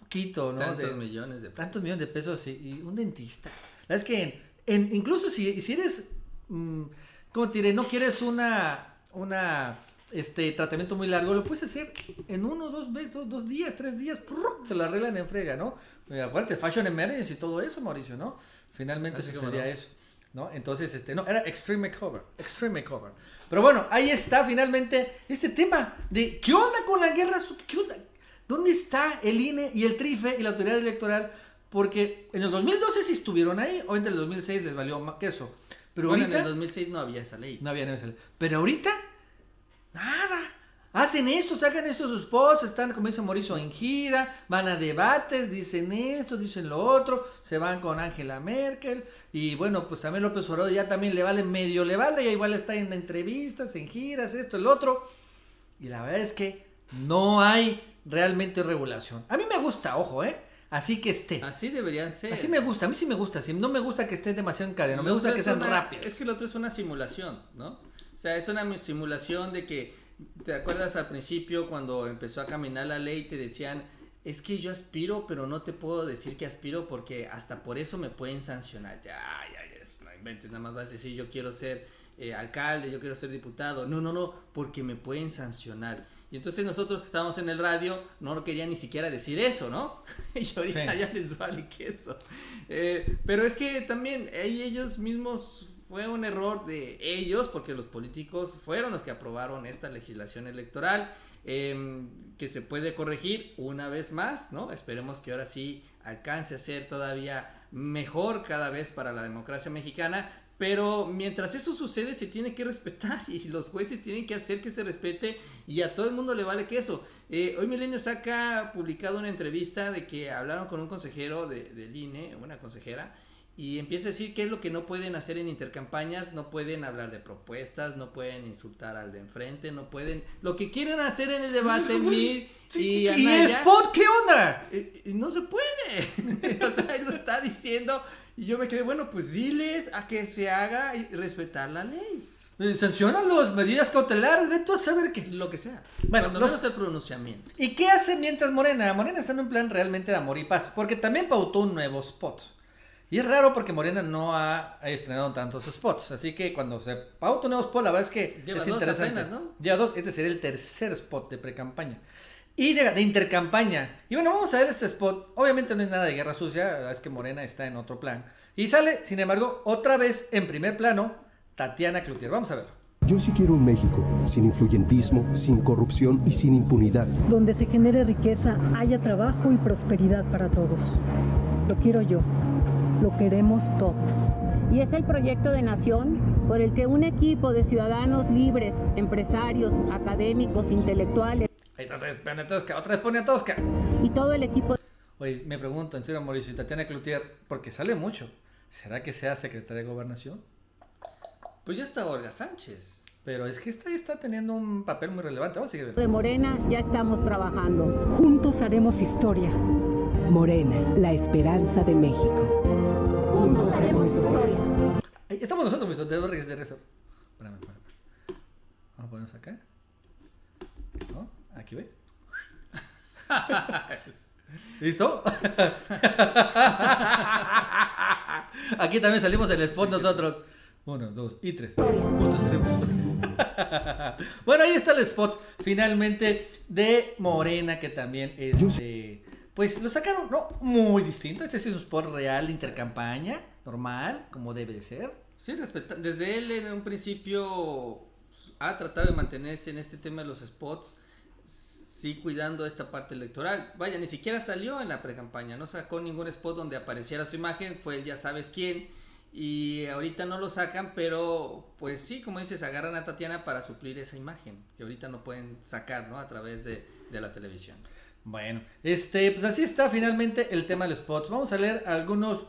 poquito, ¿no? Tantos De- millones de pesos. tantos millones de pesos y, y un dentista. La verdad es que en, en- incluso si, si eres, mm, ¿cómo te diré? No quieres una, una, este, tratamiento muy largo, lo puedes hacer en uno, dos, dos, dos días, tres días, te lo arreglan en frega, ¿no? Eh, Acuérdate, Fashion Emergency y todo eso, Mauricio, ¿no? Finalmente Así sucedía eso. ¿No? Entonces, este, no, era Extreme Makeover, Extreme Makeover. Pero bueno, ahí está finalmente este tema de ¿qué onda con la guerra? su- ¿Qué onda? ¿Dónde está el INE y el TRIFE y la autoridad electoral? Porque en el 2012 sí estuvieron ahí, obviamente en el 2006 les valió más queso. Pero bueno, ahorita en el 2006 no había esa ley. no había nada. Pero ahorita, nada. Hacen esto, sacan estos spots, están, como dice Mauricio, en gira, van a debates, dicen esto, dicen lo otro, se van con Angela Merkel, y bueno, pues también López Obrador ya también le vale, medio le vale, ya igual está en entrevistas, en giras, esto, el otro. Y la verdad es que no hay realmente regulación. A mí me gusta, ojo, ¿eh? Así que esté. Así deberían ser. Así me gusta, a mí sí me gusta, no me gusta que esté demasiado en cadena, me gusta que sean una- rápidos. Es que lo otro es una simulación, ¿no? O sea, es una simulación de que, ¿te acuerdas al principio cuando empezó a caminar la ley te decían, es que yo aspiro, pero no te puedo decir que aspiro porque hasta por eso me pueden sancionar. Ay, ay, pues no inventes, nada más vas a decir, yo quiero ser eh, alcalde, yo quiero ser diputado. No, no, no, porque me pueden sancionar. Y entonces nosotros que estábamos en el radio no querían ni siquiera decir eso, ¿no? y ahorita Sí. ya les vale queso. Eh, pero es que también ahí ellos mismos fue un error de ellos, porque los políticos fueron los que aprobaron esta legislación electoral, eh, que se puede corregir una vez más, ¿no? Esperemos que ahora sí alcance a ser todavía mejor cada vez para la democracia mexicana. Pero mientras eso sucede se tiene que respetar y los jueces tienen que hacer que se respete y a todo el mundo le vale queso. Eh, hoy Milenio saca publicado una entrevista de que hablaron con un consejero de, del INE, una consejera, y empieza a decir qué es lo que no pueden hacer en intercampañas, no pueden hablar de propuestas, no pueden insultar al de enfrente, no pueden... Lo que quieren hacer en el debate, Mid Sí, y ¿Y Anaya, Spot qué onda? eh, eh, no se puede. o sea, él lo está diciendo y yo me quedé, bueno, pues diles a que se haga y respetar la ley, Eh, Sancionan las medidas cautelares, ve tú a saber qué. lo que sea. Bueno, Cuando los- el pronunciamiento. ¿Y qué hace mientras Morena? Morena está en un plan realmente de amor y paz, porque también pautó un nuevo spot. Y es raro porque Morena no ha estrenado tantos spots, así que cuando se pauta un nuevo spot, la verdad es que Lleva es dos interesante. apenas, ¿no? Lleva dos, este sería el tercer spot de pre-campaña. Y de, de intercampaña. Y bueno, vamos a ver este spot. Obviamente no hay nada de guerra sucia, la verdad es que Morena está en otro plan. Y sale, sin embargo, otra vez en primer plano, Tatiana Cloutier. Vamos a ver. Yo sí quiero un México sin influyentismo, sin corrupción y sin impunidad. donde se genere riqueza, haya trabajo y prosperidad para todos. Lo quiero yo, lo queremos todos. Y es el proyecto de nación por el que un equipo de ciudadanos libres, empresarios, académicos, intelectuales Ahí está, Tosca, otra vez pone a Tosca. y todo el equipo Oye, me pregunto, en serio, Mauricio, y Tatiana Cloutier, porque sale mucho, ¿será que sea secretaria de gobernación? Pues ya está Olga Sánchez. Pero es que esta está teniendo un papel muy relevante. Vamos a seguir de Morena ya estamos trabajando. Juntos haremos historia. Morena, la esperanza de México. Ahí estamos nosotros, mis debo regresar de regreso. Espérame, espérame. Vamos a ponernos acá. ¿No? Aquí ve. ¿Listo? Aquí también salimos el spot nosotros. Uno, dos y tres. Juntos historia. bueno, ahí está el spot finalmente de Morena que también este pues lo sacaron no muy distinto. Este es un spot real de intercampaña, normal, como debe de ser. Sí, respeta- desde él en un principio ha tratado de mantenerse en este tema de los spots, sí cuidando esta parte electoral. Vaya, ni siquiera salió en la pre-campaña, no sacó ningún spot donde apareciera su imagen, fue el ya sabes quién. Y ahorita no lo sacan, pero pues sí, como dices, agarran a Tatiana para suplir esa imagen, que ahorita no pueden sacar, ¿no? A través de, de la televisión. Bueno, este, pues así está finalmente el tema de los spots. Vamos a leer algunos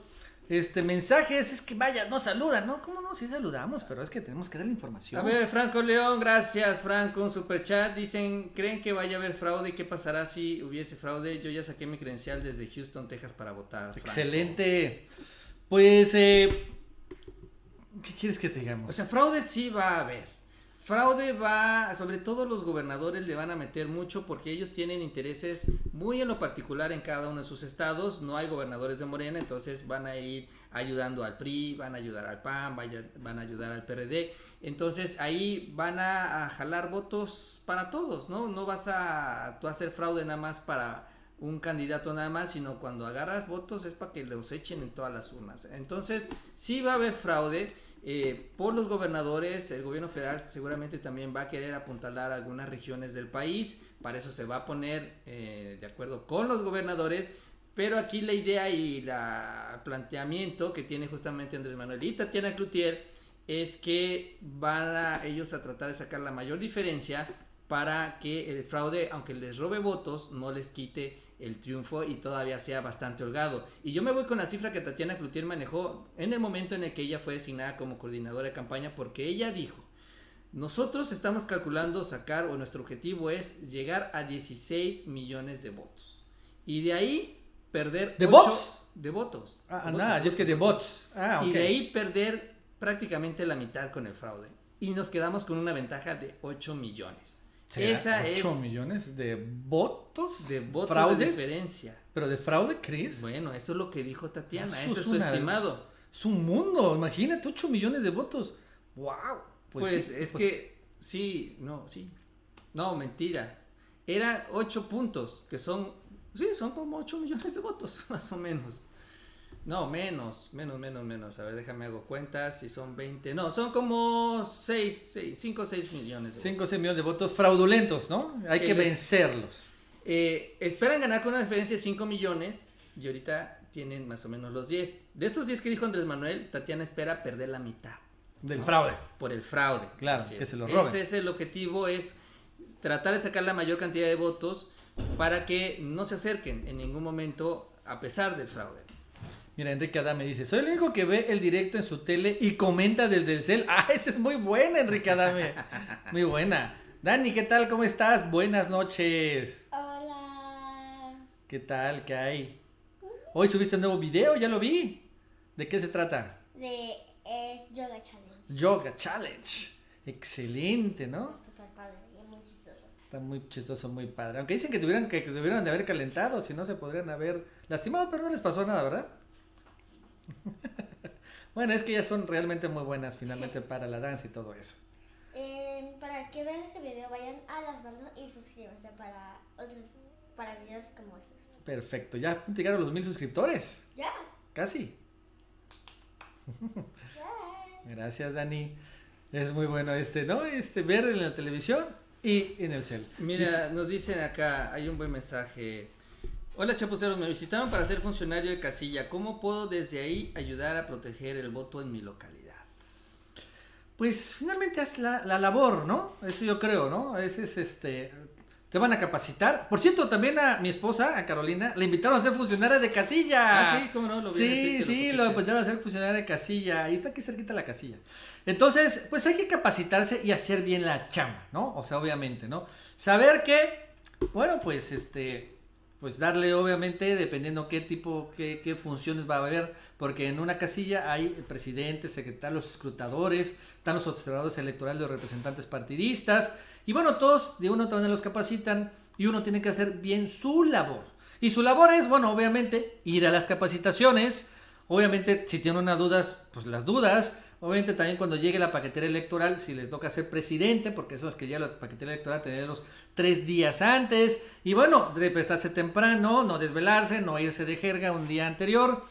este, mensajes. Es que vaya, no saludan, ¿no? ¿Cómo no? Sí saludamos, pero es que tenemos que dar la información. A ver, Franco León, gracias Franco, un super chat. Dicen, ¿creen que vaya a haber fraude? ¿Qué pasará si hubiese fraude? Yo ya saqué mi credencial desde Houston, Texas para votar. Franco. Excelente. Pues, eh, ¿qué quieres que te digamos? O sea, fraude sí va a haber. Fraude va, sobre todo los gobernadores le van a meter mucho porque ellos tienen intereses muy en lo particular en cada uno de sus estados. No hay gobernadores de Morena, entonces van a ir ayudando al PRI, van a ayudar al PAN, van a ayudar al PRD. Entonces ahí van a, a jalar votos para todos, ¿no? No vas a, tú a hacer fraude nada más para un candidato nada más, sino cuando agarras votos es para que los echen en todas las urnas. Entonces, sí va a haber fraude eh, por los gobernadores, el gobierno federal seguramente también va a querer apuntalar algunas regiones del país, para eso se va a poner eh, de acuerdo con los gobernadores, pero aquí la idea y la planteamiento que tiene justamente Andrés Manuel y Tatiana Cloutier es que van a ellos a tratar de sacar la mayor diferencia para que el fraude, aunque les robe votos, no les quite el triunfo y todavía sea bastante holgado. Y yo me voy con la cifra que Tatiana Cloutier manejó en el momento en el que ella fue designada como coordinadora de campaña, porque ella dijo, nosotros estamos calculando sacar, o nuestro objetivo es llegar a 16 millones de votos. Y de ahí perder... ¿De votos? De votos. Ah, nada, votos, yo es que de bots. Ah. Y de ahí perder prácticamente la mitad con el fraude. Y nos quedamos con una ventaja de 8 millones. ¿Será Esa 8 es millones de votos. de votos ¿Fraude? de diferencia. ¿Pero de fraude crees? Bueno, eso es lo que dijo Tatiana. Eso es su una- estimado. Es un mundo, imagínate, 8 millones de votos. ¡Wow! Pues, sí, es pues- que, sí, no, sí. No, mentira. Era 8 puntos, que son, sí, son como 8 millones de votos, más o menos. No, menos, menos, menos, menos. A ver, déjame hago cuentas. Si son 20. No, son como 6, 5 o 6 millones de 5 o votos. 6 millones de votos fraudulentos, ¿no? Hay Que vencerlos. Eh, esperan ganar con una diferencia de 5 millones y ahorita tienen más o menos los 10. De esos 10 que dijo Andrés Manuel, Tatiana espera perder la mitad. Del ¿no? fraude. Por el fraude. Claro, Así que es. se lo roben. Ese es el objetivo, es tratar de sacar la mayor cantidad de votos para que no se acerquen en ningún momento a pesar del fraude. Mira, Enrique Adame dice, soy el único que ve el directo en su tele y comenta desde el cel. Ah, esa es muy buena, Enrique Adame. Muy buena. Dani, ¿qué tal? ¿Cómo estás? Buenas noches. Hola. ¿Qué tal? ¿Qué hay? Hoy subiste un nuevo video, ya lo vi. ¿De qué se trata? De eh, Yoga Challenge. Yoga Challenge. Excelente, ¿no? Super padre y muy chistoso. Está muy chistoso, muy padre. Aunque dicen que tuvieran que, que de haber calentado, si no se podrían haber lastimado, pero no les pasó nada, ¿verdad? bueno, es que ellas son realmente muy buenas finalmente para la danza y todo eso. Eh, para que vean este video, vayan a las bandas y suscríbanse para, o sea, para videos como estos. Perfecto, ya llegaron los mil suscriptores. Ya. Casi. Gracias, Dani. Es muy bueno este, ¿no? Este, ver en la televisión y en el cel. Mira, nos dicen acá, hay un buen mensaje. Hola chapuceros, me visitaron para ser funcionario de casilla. ¿Cómo puedo desde ahí ayudar a proteger el voto en mi localidad? Pues finalmente haz la, la labor, ¿no? Eso yo creo, ¿no? A veces este, te van a capacitar. Por cierto, también a mi esposa, a Carolina, le invitaron a ser funcionaria de casilla. Ah, sí, cómo no, lo vi Sí, lo sí, pusiste. lo invitaron a ser funcionaria de casilla. Ahí está aquí cerquita la casilla. Entonces, pues hay que capacitarse y hacer bien la chamba, ¿no? O sea, obviamente, ¿no? Saber que, bueno, pues este, pues darle obviamente dependiendo qué tipo, qué, qué funciones va a haber, porque en una casilla hay el presidente, secretario, los escrutadores, están los observadores electorales, los representantes partidistas, y bueno, todos de una u otra manera los capacitan y uno tiene que hacer bien su labor. Y su labor es, bueno, obviamente, ir a las capacitaciones, obviamente si tienen unas dudas, pues las dudas, Obviamente también cuando llegue la paquetera electoral, si les toca ser presidente, porque eso es que ya la paquetera electoral tenerlos tres días antes. Y bueno, despertarse temprano, no desvelarse, no irse de jerga un día anterior.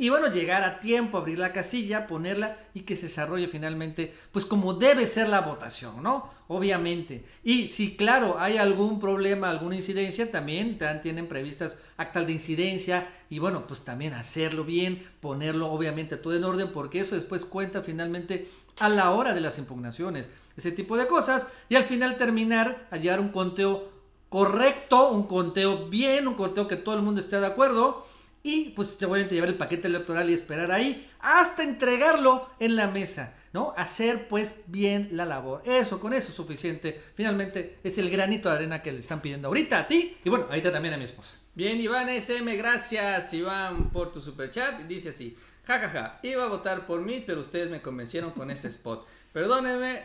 Y bueno, llegar a tiempo, abrir la casilla, ponerla y que se desarrolle finalmente, pues como debe ser la votación, ¿no? Obviamente. Y si, claro, hay algún problema, alguna incidencia, también tienen previstas actas de incidencia y bueno, pues también hacerlo bien, ponerlo obviamente todo en orden, porque eso después cuenta finalmente a la hora de las impugnaciones, ese tipo de cosas. Y al final terminar a llevar un conteo correcto, un conteo bien, un conteo que todo el mundo esté de acuerdo. Y pues obviamente llevar el paquete electoral y esperar ahí hasta entregarlo en la mesa, ¿no? Hacer pues bien la labor. Eso, con eso es suficiente. Finalmente es el granito de arena que le están pidiendo ahorita a ti y bueno, ahorita también a mi esposa. Bien, Iván SM, gracias Iván por tu super chat. Dice así, jajaja, iba a votar por mí, pero ustedes me convencieron con ese spot. Perdóneme,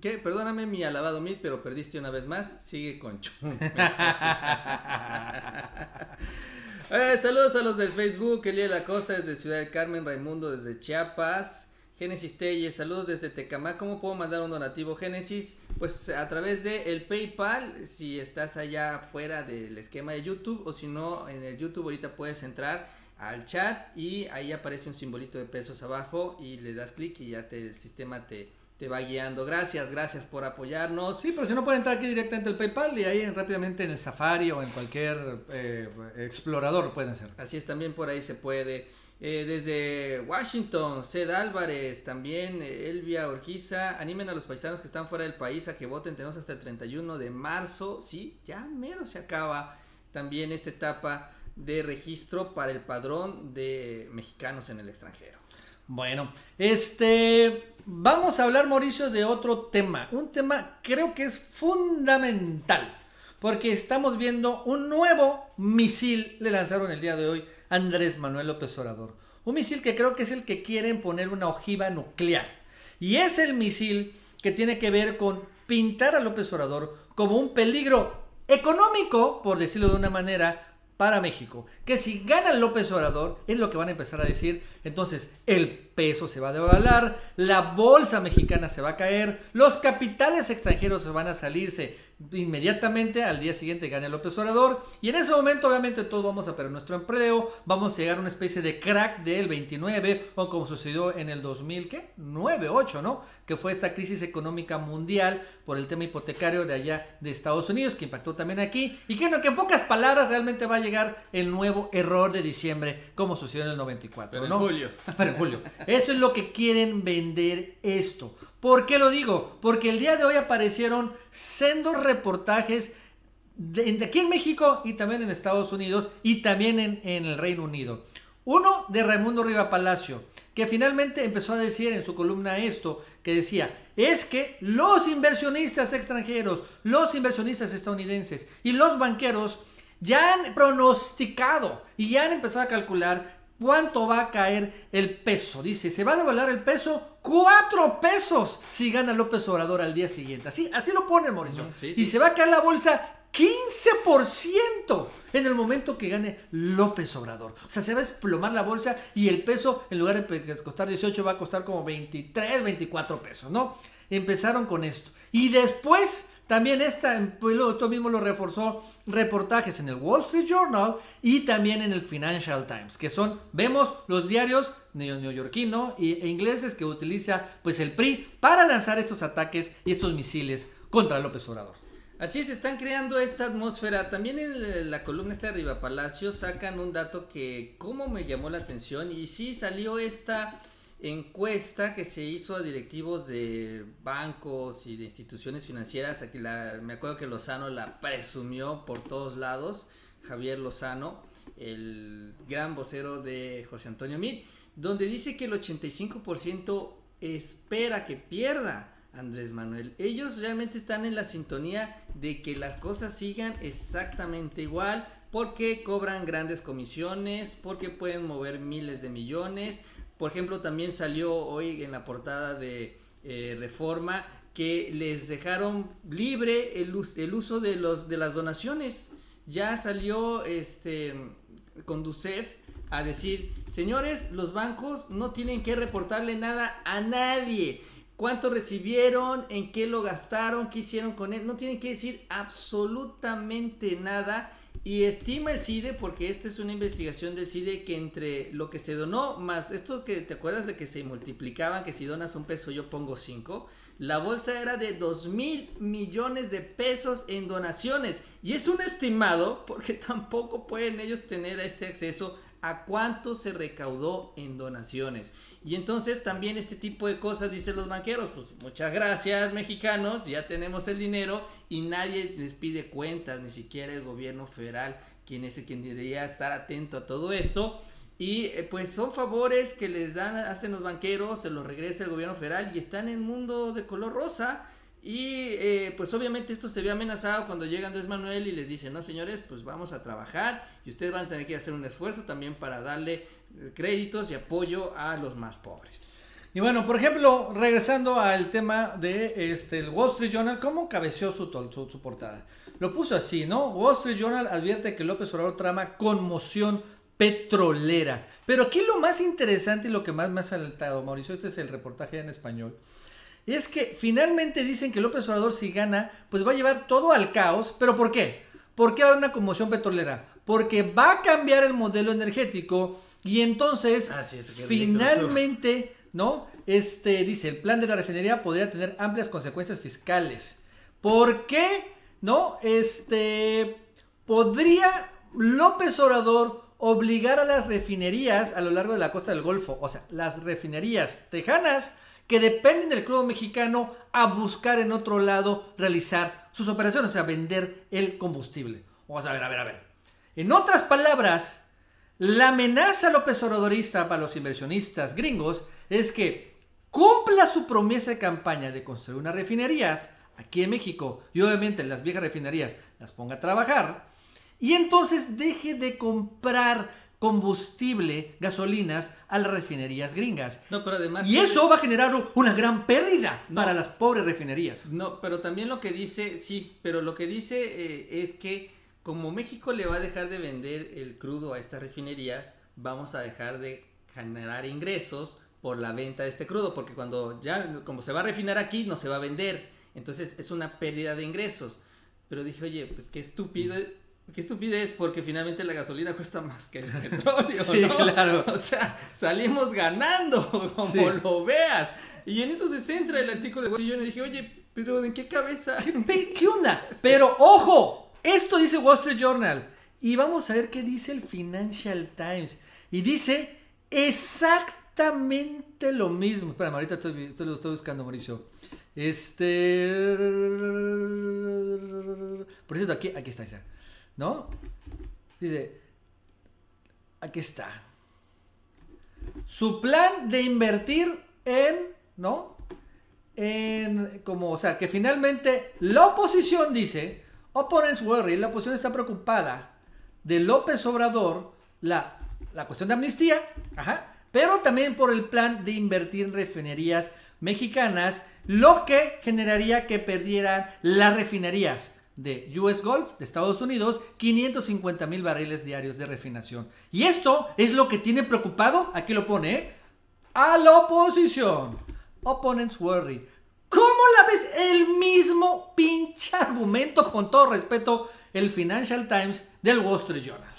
¿qué? Perdóname mi alabado Mid, pero perdiste una vez más. Sigue con. Eh, saludos a los del Facebook, Elia La Costa desde Ciudad del Carmen, Raimundo desde Chiapas, Génesis Telles, saludos desde Tecamá. ¿Cómo puedo mandar un donativo Génesis? Pues a través de el PayPal, si estás allá fuera del esquema de YouTube o si no en el YouTube ahorita puedes entrar al chat y ahí aparece un simbolito de pesos abajo y le das clic y ya te, el sistema te, te va guiando. Gracias, gracias por apoyarnos. Sí, pero si no puede entrar aquí directamente al PayPal y ahí rápidamente en el Safari o en cualquier eh, explorador lo pueden hacer. Así es, también por ahí se puede. Eh, desde Washington, Ced Álvarez, también Elvia Orquiza, animen a los paisanos que están fuera del país a que voten, tenemos hasta el 31 de marzo, sí, ya mero se acaba también esta etapa de registro para el padrón de mexicanos en el extranjero. Bueno, este, vamos a hablar, Mauricio, de otro tema, un tema creo que es fundamental, porque estamos viendo un nuevo misil, le lanzaron el día de hoy Andrés Manuel López Obrador. Un misil que creo que es el que quieren poner una ojiva nuclear. Y es el misil que tiene que ver con pintar a López Obrador como un peligro económico, por decirlo de una manera, para México. Que si gana López Obrador, es lo que van a empezar a decir. Entonces, el peso se va a devaluar, la bolsa mexicana se va a caer, los capitales extranjeros se van a salirse inmediatamente al día siguiente gane López Obrador y en ese momento obviamente todos vamos a perder nuestro empleo, vamos a llegar a una especie de crack del 29 o como sucedió en el 2000, ¿qué? 9, 8, ¿no? Que fue esta crisis económica mundial por el tema hipotecario de allá de Estados Unidos que impactó también aquí y que, que en pocas palabras realmente va a llegar el nuevo error de diciembre como sucedió en el 94, Pero ¿no? en julio. Pero en julio. Eso es lo que quieren vender esto. ¿Por qué lo digo? Porque el día de hoy aparecieron sendos reportajes de, aquí en México y también en Estados Unidos y también en, en el Reino Unido. Uno de Raimundo Riva Palacio, que finalmente empezó a decir en su columna esto, que decía, es que los inversionistas extranjeros, los inversionistas estadounidenses y los banqueros ya han pronosticado y ya han empezado a calcular cuánto va a caer el peso. Dice, se va a devaluar el peso cuatro pesos si gana López Obrador al día siguiente. Así, así lo pone Mauricio. Sí, y sí. se va a caer la bolsa 15% en el momento que gane López Obrador. O sea, se va a desplomar la bolsa y el peso, en lugar de costar 18, va a costar como 23, 24 pesos, ¿no? Empezaron con esto. Y después, también esta, pues, esto mismo lo reforzó reportajes en el Wall Street Journal y también en el Financial Times, que son, vemos los diarios neo- neoyorquino e ingleses que utiliza pues el PRI para lanzar estos ataques y estos misiles contra López Obrador. Así es, están creando esta atmósfera. También en la columna esta de Riva Palacio sacan un dato que como me llamó la atención y sí salió esta encuesta que se hizo a directivos de bancos y de instituciones financieras. Aquí la, me acuerdo que Lozano la presumió por todos lados, Javier Lozano, el gran vocero de José Antonio Mit, donde dice que el 85% espera que pierda Andrés Manuel. Ellos realmente están en la sintonía de que las cosas sigan exactamente igual porque cobran grandes comisiones, porque pueden mover miles de millones. Por ejemplo, también salió hoy en la portada de eh, Reforma que les dejaron libre el, el uso de, los, de las donaciones. Ya salió este Conducef a decir, señores, los bancos no tienen que reportarle nada a nadie. ¿Cuánto recibieron? ¿En qué lo gastaron? ¿Qué hicieron con él? No tienen que decir absolutamente nada. Y estima el CIDE, porque esta es una investigación del CIDE, que entre lo que se donó, más esto que te acuerdas de que se multiplicaban, que si donas un peso yo pongo cinco, la bolsa era de 2 mil millones de pesos en donaciones. Y es un estimado, porque tampoco pueden ellos tener este acceso a cuánto se recaudó en donaciones. Y entonces también este tipo de cosas dicen los banqueros, pues muchas gracias mexicanos, ya tenemos el dinero y nadie les pide cuentas, ni siquiera el gobierno federal, quien es el quien debería estar atento a todo esto. Y eh, pues son favores que les dan, hacen los banqueros, se los regresa el gobierno federal y están en el mundo de color rosa. Y eh, pues obviamente esto se ve amenazado cuando llega Andrés Manuel y les dice, no señores, pues vamos a trabajar y ustedes van a tener que hacer un esfuerzo también para darle eh, créditos y apoyo a los más pobres. Y bueno, por ejemplo, regresando al tema de este, el Wall Street Journal, ¿cómo cabeció su, su, su portada? Lo puso así, ¿no? Wall Street Journal advierte que López Obrador trama conmoción petrolera. Pero aquí lo más interesante y lo que más me ha saltado, Mauricio, este es el reportaje en español, es que finalmente dicen que López Obrador si gana, pues va a llevar todo al caos. ¿Pero por qué? ¿Por qué va a haber una conmoción petrolera? Porque va a cambiar el modelo energético y entonces Así es, qué ridículo. finalmente, ¿no? Este dice, el plan de la refinería podría tener amplias consecuencias fiscales. ¿Por qué? ¿No? Este podría López Obrador obligar a las refinerías a lo largo de la costa del Golfo, o sea, las refinerías tejanas que dependen del crudo mexicano a buscar en otro lado realizar sus operaciones, o sea, vender el combustible. Vamos a ver, a ver, a ver. En otras palabras, la amenaza López Obradorista para los inversionistas gringos es que cumpla su promesa de campaña de construir unas refinerías aquí en México y obviamente las viejas refinerías las ponga a trabajar y entonces deje de comprar combustible, gasolinas a las refinerías gringas. No, pero además... Y eso va a generar una gran pérdida para las pobres refinerías. No, pero también lo que dice, sí, pero lo que dice eh, es que como México le va a dejar de vender el crudo a estas refinerías, vamos a dejar de generar ingresos por la venta de este crudo, porque cuando ya, como se va a refinar aquí, no se va a vender. Entonces es una pérdida de ingresos. Pero dije, oye, pues qué estúpido Qué estupidez, porque finalmente la gasolina cuesta más que el petróleo, sí, claro. O sea, salimos ganando, como lo veas. Y en eso se centra el artículo de y yo le dije, oye, pero ¿en qué cabeza? ¿Qué, qué onda? Pero ojo, esto dice Wall Street Journal. Y vamos a ver qué dice el Financial Times. Y dice exactamente lo mismo. Espera, ahorita estoy, estoy, lo estoy buscando, Mauricio. Este. Por cierto, aquí, aquí está. esa. ¿No? Dice, aquí está. Su plan de invertir en, ¿no? En, como, o sea, que finalmente la oposición dice, opponents worry, la oposición está preocupada de López Obrador, la, la cuestión de amnistía, ajá, pero también por el plan de invertir en refinerías mexicanas, lo que generaría que perdieran las refinerías de US Gulf de Estados Unidos 550 mil barriles diarios de refinación. Y esto es lo que tiene preocupado, aquí lo pone, ¿eh? a la oposición. Opponents worry. ¿Cómo la ves? El mismo pinche argumento, con todo respeto, el Financial Times del Wall Street Journal.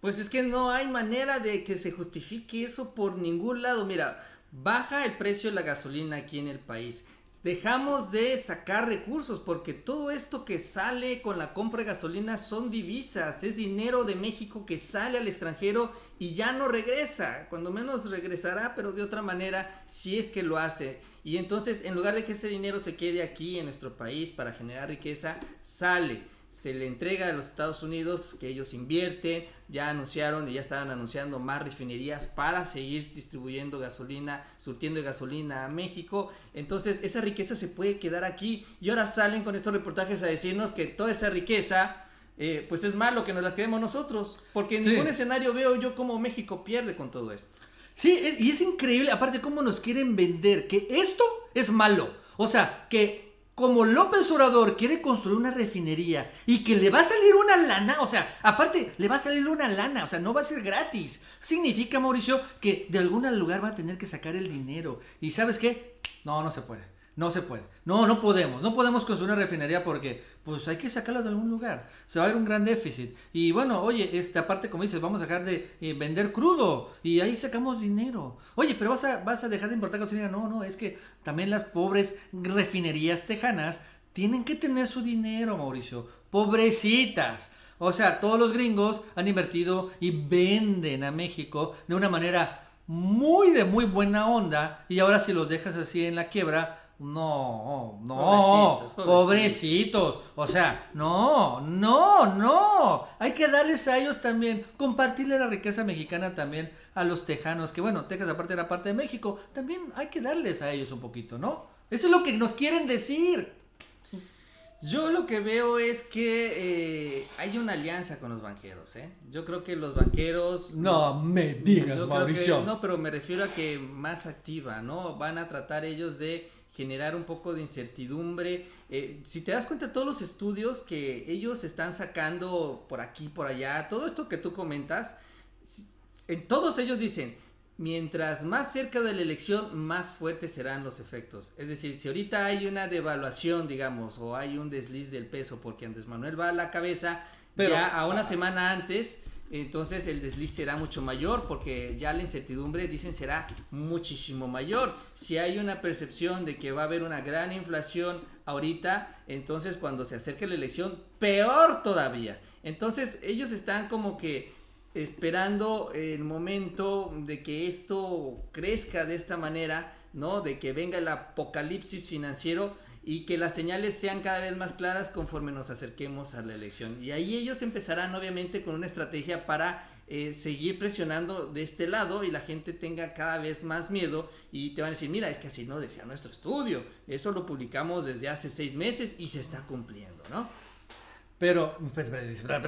Pues es que no hay manera de que se justifique eso por ningún lado. Mira, baja el precio de la gasolina aquí en el país dejamos de sacar recursos porque todo esto que sale con la compra de gasolina son divisas, es dinero de México que sale al extranjero y ya no regresa, cuando menos regresará, pero de otra manera si es que lo hace. Y entonces en lugar de que ese dinero se quede aquí en nuestro país para generar riqueza, sale se le entrega a los Estados Unidos, que ellos invierten, ya anunciaron y ya estaban anunciando más refinerías para seguir distribuyendo gasolina, surtiendo gasolina a México. Entonces esa riqueza se puede quedar aquí y ahora salen con estos reportajes a decirnos que toda esa riqueza... Eh, pues es malo que nos la quedemos nosotros, porque en ningún escenario veo yo cómo México pierde con todo esto. Sí, y es increíble, aparte cómo nos quieren vender, que esto es malo. O sea, que como López Obrador quiere construir una refinería y que le va a salir una lana, o sea, aparte le va a salir una lana, o sea, no va a ser gratis. Significa, Mauricio, que de algún lugar va a tener que sacar el dinero. ¿Y sabes qué? No, no se puede. No se puede. No, no podemos. No podemos construir una refinería porque pues hay que sacarla de algún lugar. Se va a ver un gran déficit. Y bueno, oye, esta parte, como dices, vamos a dejar de eh, vender crudo y ahí sacamos dinero. Oye, pero vas a, vas a dejar de importar gasolina. No, no, es que también las pobres refinerías tejanas tienen que tener su dinero, Mauricio. Pobrecitas. O sea, todos los gringos han invertido y venden a México de una manera muy de muy buena onda y ahora si los dejas así en la quiebra, no, no, pobrecitos, O sea, no, no, no. Hay que darles a ellos también, compartirle la riqueza mexicana también a los tejanos, que bueno, Texas aparte era parte de México, también hay que darles a ellos un poquito, ¿no? Eso es lo que nos quieren decir. Yo lo que veo es que eh, hay una alianza con los banqueros, ¿eh? Yo creo que los banqueros... No me digas, Mauricio. no, pero me refiero a que más activa, ¿no? Van a tratar ellos de generar un poco de incertidumbre. Eh, si te das cuenta, todos los estudios que ellos están sacando por aquí, por allá, todo esto que tú comentas, en todos ellos dicen, mientras más cerca de la elección, más fuertes serán los efectos. Es decir, si ahorita hay una devaluación, digamos, o hay un desliz del peso porque Andrés Manuel va a la cabeza, Pero, ya a una semana antes entonces el desliz será mucho mayor porque ya la incertidumbre, dicen, será muchísimo mayor. Si hay una percepción de que va a haber una gran inflación ahorita, entonces cuando se acerque la elección, peor todavía. Entonces ellos están como que esperando el momento de que esto crezca de esta manera, ¿no? De que venga el apocalipsis financiero y que las señales sean cada vez más claras conforme nos acerquemos a la elección. Y ahí ellos empezarán obviamente con una estrategia para eh, seguir presionando de este lado y la gente tenga cada vez más miedo y te van a decir, mira, es que así no decía nuestro estudio, eso lo publicamos desde hace seis meses y se está cumpliendo, ¿no? Pero, pues,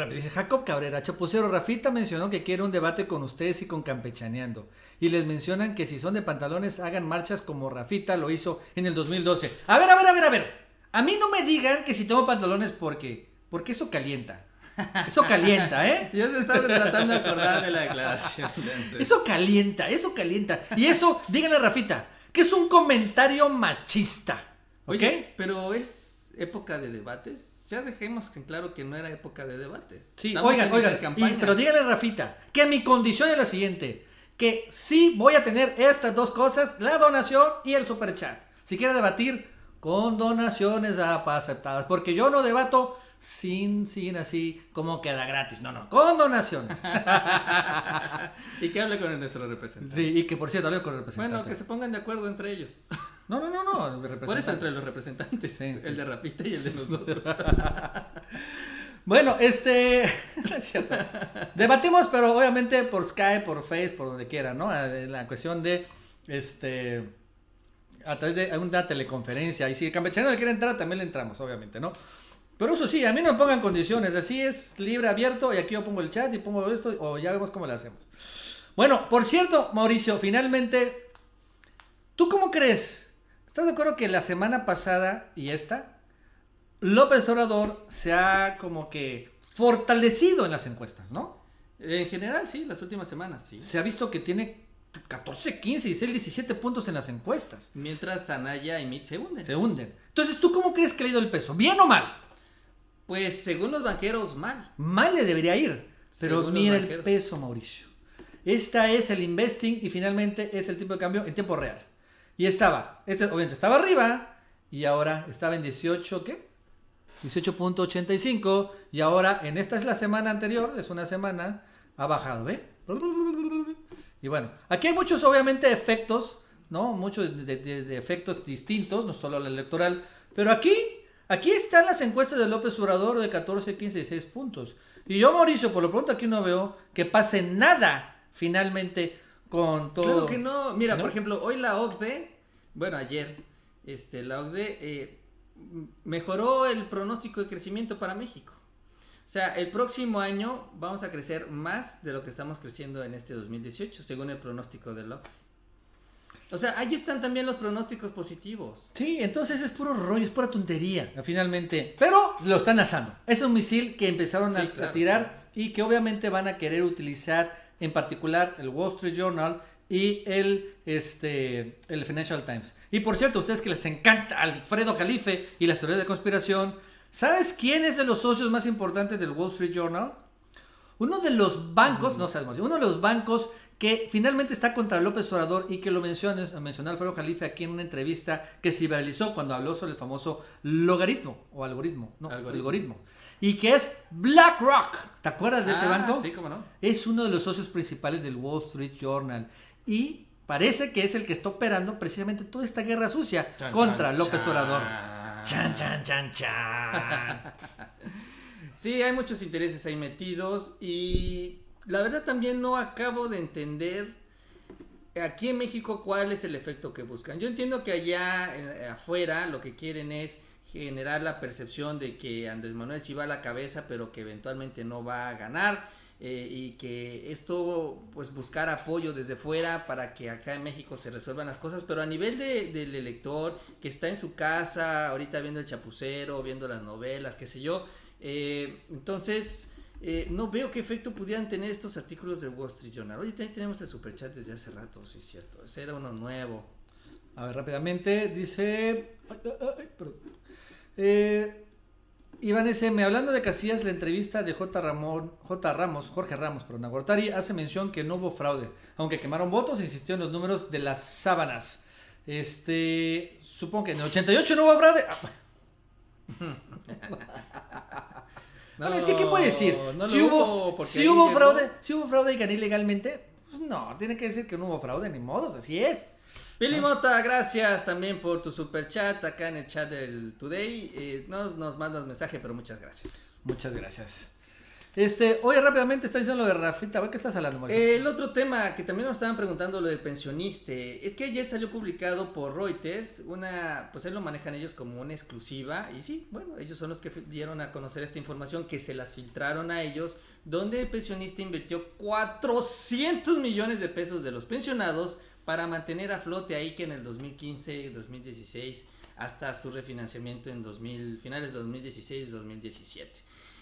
dice Jacob Cabrera, Chapucero, Rafita mencionó que quiere un debate con ustedes y con Campechaneando. Y les mencionan que si son de pantalones, hagan marchas como Rafita lo hizo en el 2012. A ver, a ver, a ver, a ver. A mí no me digan que si tengo pantalones porque, porque eso calienta. Eso calienta, ¿eh? Yo me estaba tratando de acordar de la declaración. Eso calienta, eso calienta. Y eso, díganle a Rafita, que es un comentario machista. ¿Ok? Oye, pero es época de debates. Ya dejemos en claro que no era época de debates. Sí, oigan, oigan, pero díganle a Rafita que mi condición es la siguiente. Que sí voy a tener estas dos cosas, la donación y el superchat. Si quiere debatir, con donaciones aceptadas. Porque yo no debato sin, sin así como queda gratis. No, no, con donaciones. y que hable con nuestro representante. Sí, y que por cierto hable con el representante. Bueno, que se pongan de acuerdo entre ellos. No, no, no, no. Por eso entre los representantes. el de Rapista y el de nosotros. bueno, este. Debatimos, pero obviamente por Skype, por Face, por donde quiera, ¿no? La cuestión de. Este. A través de una teleconferencia. Y si el campechano le quiere entrar, también le entramos, obviamente, ¿no? Pero eso sí, a mí no me pongan condiciones, así es libre, abierto, y aquí yo pongo el chat y pongo esto, o ya vemos cómo lo hacemos. Bueno, por cierto, Mauricio, finalmente, ¿tú cómo crees? ¿Estás de acuerdo que la semana pasada y esta, López Obrador se ha como que fortalecido en las encuestas, ¿no? En general, sí, las últimas semanas, sí. Se ha visto que tiene 14, 15, 16, 17 puntos en las encuestas. Mientras Anaya y Mit se hunden. Se hunden. Entonces, ¿tú cómo crees que le ha ido el peso? ¿Bien o mal? Pues según los banqueros, mal. Mal le debería ir. Pero mira el peso, Mauricio. Esta es el investing y finalmente es el tipo de cambio en tiempo real. Y estaba, este, obviamente estaba arriba y ahora estaba en 18, ¿qué? 18.85 y ahora en esta es la semana anterior, es una semana, ha bajado, ¿ve? Y bueno, aquí hay muchos obviamente efectos, ¿no? Muchos de efectos distintos, no solo el electoral, pero aquí Aquí están las encuestas de López Obrador de 14, 15 y 6 puntos. Y yo, Mauricio, por lo pronto aquí no veo que pase nada finalmente con todo. Claro que no. Mira, por ejemplo, hoy la OCDE, bueno, ayer, este, la OCDE eh, mejoró el pronóstico de crecimiento para México. O sea, el próximo año vamos a crecer más de lo que estamos creciendo en este 2018, según el pronóstico de la OCDE. O sea, ahí están también los pronósticos positivos. Sí, entonces es puro rollo, es pura tontería, finalmente. Pero lo están asando. Es un misil que empezaron a, tirar y que obviamente van a querer utilizar en particular el Wall Street Journal y el, este, el Financial Times. Y por cierto, a ustedes que les encanta Alfredo Jalife y las teorías de conspiración, ¿sabes quién es de los socios más importantes del Wall Street Journal? Uno de los bancos, no sabemos, uno de los bancos que finalmente está contra López Obrador y que lo mencionó, mencionó Alfredo Jalife aquí en una entrevista que se viralizó cuando habló sobre el famoso logaritmo o algoritmo, no, algoritmo. Y que es BlackRock. ¿Te acuerdas de ese ah, banco? Sí, cómo no. Es uno de los socios principales del Wall Street Journal. Y parece que es el que está operando precisamente toda esta guerra sucia contra López Obrador. Chan, chan, chan, chan. sí, hay muchos intereses ahí metidos y la verdad también no acabo de entender aquí en México cuál es el efecto que buscan. Yo entiendo que allá eh, afuera lo que quieren es generar la percepción de que Andrés Manuel sí va a la cabeza, pero que eventualmente no va a ganar. Eh, y que esto, pues buscar apoyo desde fuera para que acá en México se resuelvan las cosas, pero a nivel del elector que está en su casa, ahorita viendo el chapucero, viendo las novelas, qué sé yo, eh, entonces eh, no veo qué efecto pudieran tener estos artículos del Wall Street Journal. Oye, también tenemos el superchat desde hace rato, sí es cierto. Ese era uno nuevo. A ver, rápidamente, dice... Eh, Iván SM, hablando de Casillas, la entrevista de J. Ramón, J. Ramos, Jorge Ramos, perdón, Gortari, hace mención que no hubo fraude. Aunque quemaron votos, insistió en los números de las sábanas. Este, supongo que en el 88 no hubo fraude. Bueno, es que, ¿qué puede decir? no si hubo, si hubo fraude, si hubo fraude y gané ilegalmente, pues no, tiene que decir que no hubo fraude, ni modos, así es. Pili Mota, gracias también por tu super chat acá en el chat del Today. Eh, no nos mandas mensaje, pero muchas gracias. Muchas gracias. Este, oye, rápidamente está diciendo lo de Rafita, qué estás hablando, Mauricio? Eh, el otro tema que también nos estaban preguntando lo del pensionista es que ayer salió publicado por Reuters una, pues él lo manejan ellos como una exclusiva y sí, bueno, ellos son los que dieron a conocer esta información que se las filtraron a ellos, donde el pensionista invirtió 400 millones de pesos de los pensionados para mantener a flote ahí que en el 2015, 2016 hasta su refinanciamiento en 2000, finales de 2016, 2017.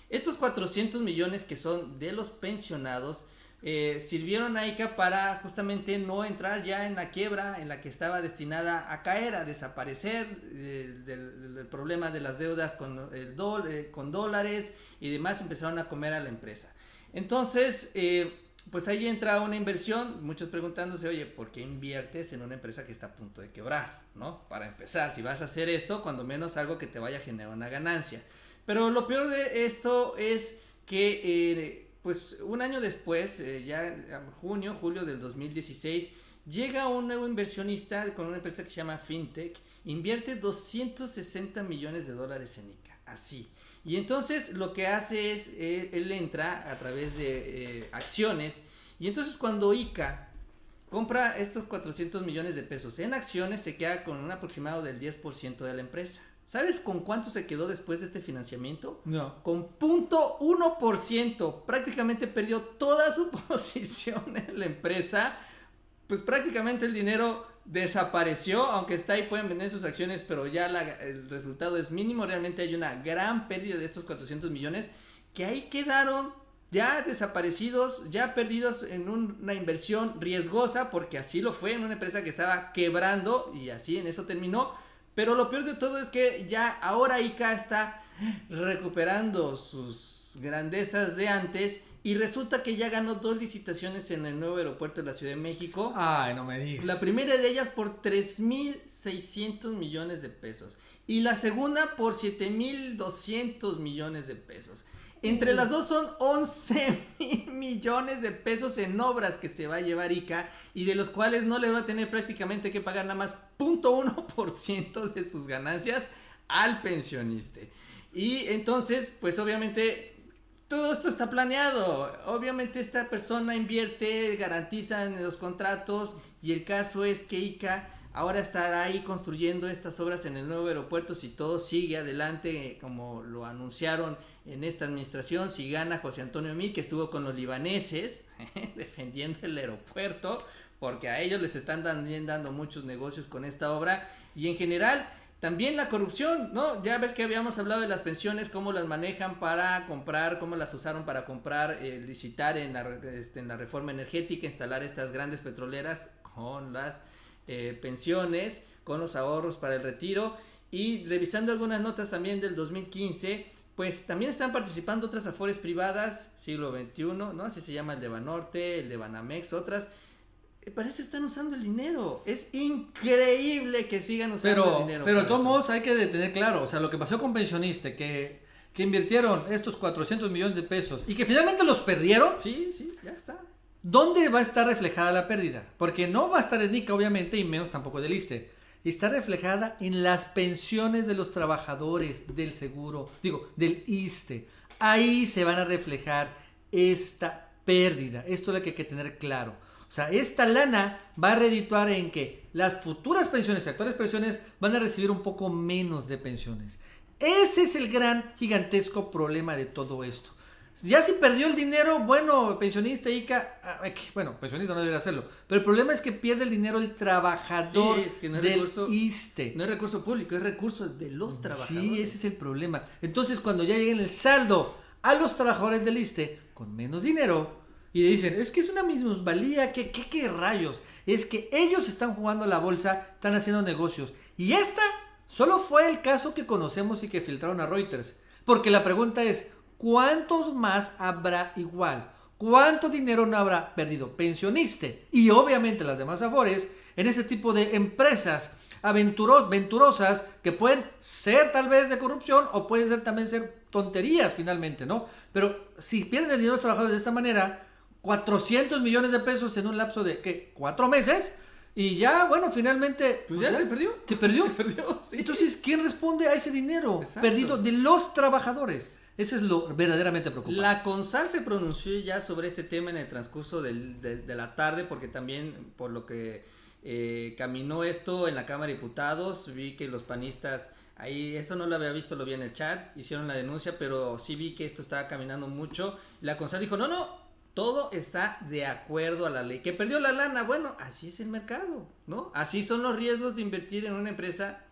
Estos 400 millones que son de los pensionados eh, sirvieron a ICA para justamente no entrar ya en la quiebra en la que estaba destinada a caer, a desaparecer eh, del, problema de las deudas con, el eh, con dólares y demás, empezaron a comer a la empresa. Entonces, eh, pues ahí entra una inversión, muchos preguntándose, oye, ¿por qué inviertes en una empresa que está a punto de quebrar? ¿No? Para empezar, si vas a hacer esto, cuando menos algo que te vaya a generar una ganancia. Pero lo peor de esto es que, eh, pues un año después, eh, ya en junio, julio del 2016, llega un nuevo inversionista con una empresa que se llama FinTech, invierte 260 millones de dólares en ICA, así. Y entonces lo que hace es, eh, él entra a través de eh, acciones, y entonces cuando ICA compra estos 400 millones de pesos en acciones, se queda con un aproximado del 10% de la empresa. ¿Sabes con cuánto se quedó después de este financiamiento? No. Con punto 1%. Prácticamente perdió toda su posición en la empresa. Pues prácticamente el dinero desapareció, aunque está ahí, pueden vender sus acciones, pero ya el resultado es mínimo. Realmente hay una gran pérdida de estos 400 millones que ahí quedaron ya desaparecidos, ya perdidos en un- una inversión riesgosa, porque así lo fue en una empresa que estaba quebrando y así en eso terminó. Pero lo peor de todo es que ya ahora ICA está recuperando sus grandezas de antes y resulta que ya ganó dos licitaciones en el nuevo aeropuerto de la Ciudad de México. Ay, no me digas. La primera de ellas por 3.600 millones de pesos y la segunda por 7.200 millones de pesos. Entre las dos son 11 mil millones de pesos en obras que se va a llevar ICA y de los cuales no le va a tener prácticamente que pagar nada más 0.1% de sus ganancias al pensionista. Y entonces, pues obviamente todo esto está planeado. Obviamente esta persona invierte, garantiza en los contratos y el caso es que ICA ahora estará ahí construyendo estas obras en el nuevo aeropuerto si todo sigue adelante como lo anunciaron en esta administración, si gana José Antonio Mil que estuvo con los libaneses defendiendo el aeropuerto porque a ellos les están también dando muchos negocios con esta obra y en general también la corrupción, ¿no? Ya ves que habíamos hablado de las pensiones, cómo las manejan para comprar, cómo las usaron para comprar, eh, licitar en la, este, en la reforma energética, instalar estas grandes petroleras con las eh, pensiones, con los ahorros para el retiro. Y revisando algunas notas también del 2015, pues también están participando otras afores privadas, siglo XXI, ¿no? Así se llama el de Banorte, el de Banamex, otras. Eh, Para eso están usando el dinero. Es increíble que sigan usando el Pero, dinero. pero de todos modos hay que tener claro, o sea, lo que pasó con pensionistas, que, que invirtieron estos 400 millones de pesos y que finalmente los perdieron. Sí, sí, ya está. ¿Dónde va a estar reflejada la pérdida? Porque no va a estar en NICA, obviamente, y menos tampoco del ISTE. Está reflejada en las pensiones de los trabajadores del seguro, digo, del ISTE. Ahí se van a reflejar esta pérdida. Esto es lo que hay que tener claro. O sea, esta lana va a redituar en que las futuras pensiones, actuales pensiones, van a recibir un poco menos de pensiones. Ese es el gran, gigantesco problema de todo esto. Ya si perdió el dinero, bueno, pensionista, ICA, ah, bueno, pensionista no debería hacerlo. Pero el problema es que pierde el dinero el trabajador Sí, es que no es del recurso- ISTE. No es recurso público, es recurso de los trabajadores. Sí, ese es el problema. Entonces, cuando ya lleguen el saldo a los trabajadores del ISTE con menos dinero y dicen, es que es una minusvalía, ¿qué, qué, qué rayos? Es que ellos están jugando la bolsa, están haciendo negocios. Y esta solo fue el caso que conocemos y que filtraron a Reuters. Porque la pregunta es, ¿cuántos más habrá igual? ¿Cuánto dinero no habrá perdido pensionista? Y obviamente las demás afores en ese tipo de empresas aventuro- venturosas que pueden ser tal vez de corrupción o pueden ser también ser tonterías finalmente, ¿no? Pero si pierden el dinero de los trabajadores de esta manera, 400 millones de pesos en un lapso de, ¿qué? ¿Cuatro meses? Y ya, bueno, finalmente... Pues ya se perdió. ¿Se perdió? Se perdió, sí. Entonces, ¿quién responde a ese dinero Exacto. perdido de los trabajadores? Eso es lo verdaderamente preocupante. La CONSAR se pronunció ya sobre este tema en el transcurso del- de, de la tarde, porque también por lo que eh, caminó esto en la Cámara de Diputados, vi que los panistas, ahí eso no lo había visto, lo vi en el chat, hicieron la denuncia, pero sí vi que esto estaba caminando mucho. La CONSAR dijo, no, no, todo está de acuerdo a la ley. Que perdió la lana, bueno, así es el mercado, ¿no? Así son los riesgos de invertir en una empresa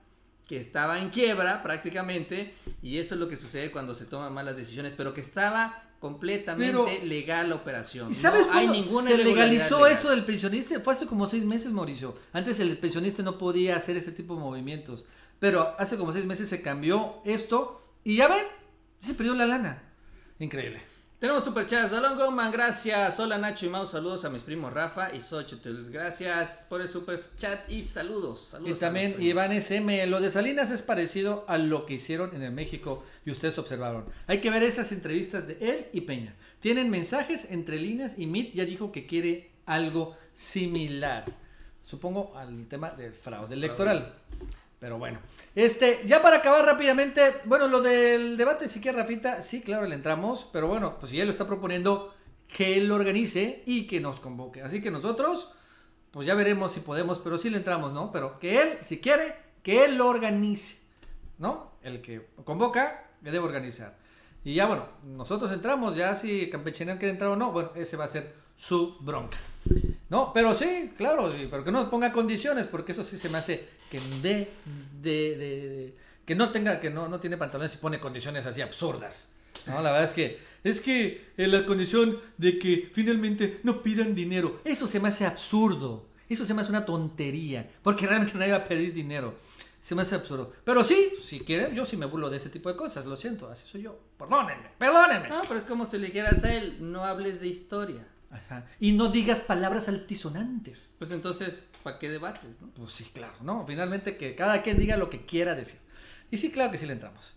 que estaba en quiebra prácticamente y eso es lo que sucede cuando se toman malas decisiones, pero que estaba completamente Pero- legal la operación. ¿Y sabes no hay ninguna se legalizó legal. esto del pensionista? Fue hace como seis meses, Mauricio. Antes el pensionista no podía hacer este tipo de movimientos. Pero hace como seis meses se cambió esto y ya ven, se perdió la lana. Increíble. Tenemos superchats. Alon Goman, gracias. Hola Nacho y Mau, saludos a mis primos Rafa y Xochitl. Gracias por el superchat y saludos. Y saludos a también. Iván SM, lo de Salinas es parecido a lo que hicieron en el México y ustedes observaron. Hay que ver esas entrevistas de él y Peña. Tienen mensajes entre líneas y Mit ya dijo que quiere algo similar. Supongo al tema del fraude electoral. Pero bueno, este, ya para acabar rápidamente, bueno, lo del debate, si quiere Rafita, sí, claro, le entramos, pero bueno, pues si él lo está proponiendo, que él lo organice y que nos convoque. Así que nosotros, pues ya veremos si podemos, pero sí le entramos, ¿no? Pero que él, si quiere, que él lo organice, ¿no? El que convoca, que debe organizar. Y ya, bueno, nosotros entramos, ya si Campechanean quiere entrar o no, bueno, ese va a ser su bronca. No, pero sí, claro, sí, pero que no ponga condiciones, porque eso sí se me hace que de, de, de- de- que no tenga, que no, no tiene pantalones y pone condiciones así absurdas. No, la verdad es que, es que eh, la condición de que finalmente no pidan dinero, eso se me hace absurdo, eso se me hace una tontería, porque realmente nadie va a pedir dinero. Se me hace absurdo. Pero sí, si quieren, yo sí me burlo de ese tipo de cosas, lo siento, así soy yo. Perdónenme, perdónenme. No, pero es como si le dijeras a él, no hables de historia. Ajá. Y no digas palabras altisonantes. Pues entonces, ¿para qué debates, no? Pues sí, claro, ¿no? Finalmente que cada quien diga lo que quiera decir. Y sí, claro que sí le entramos.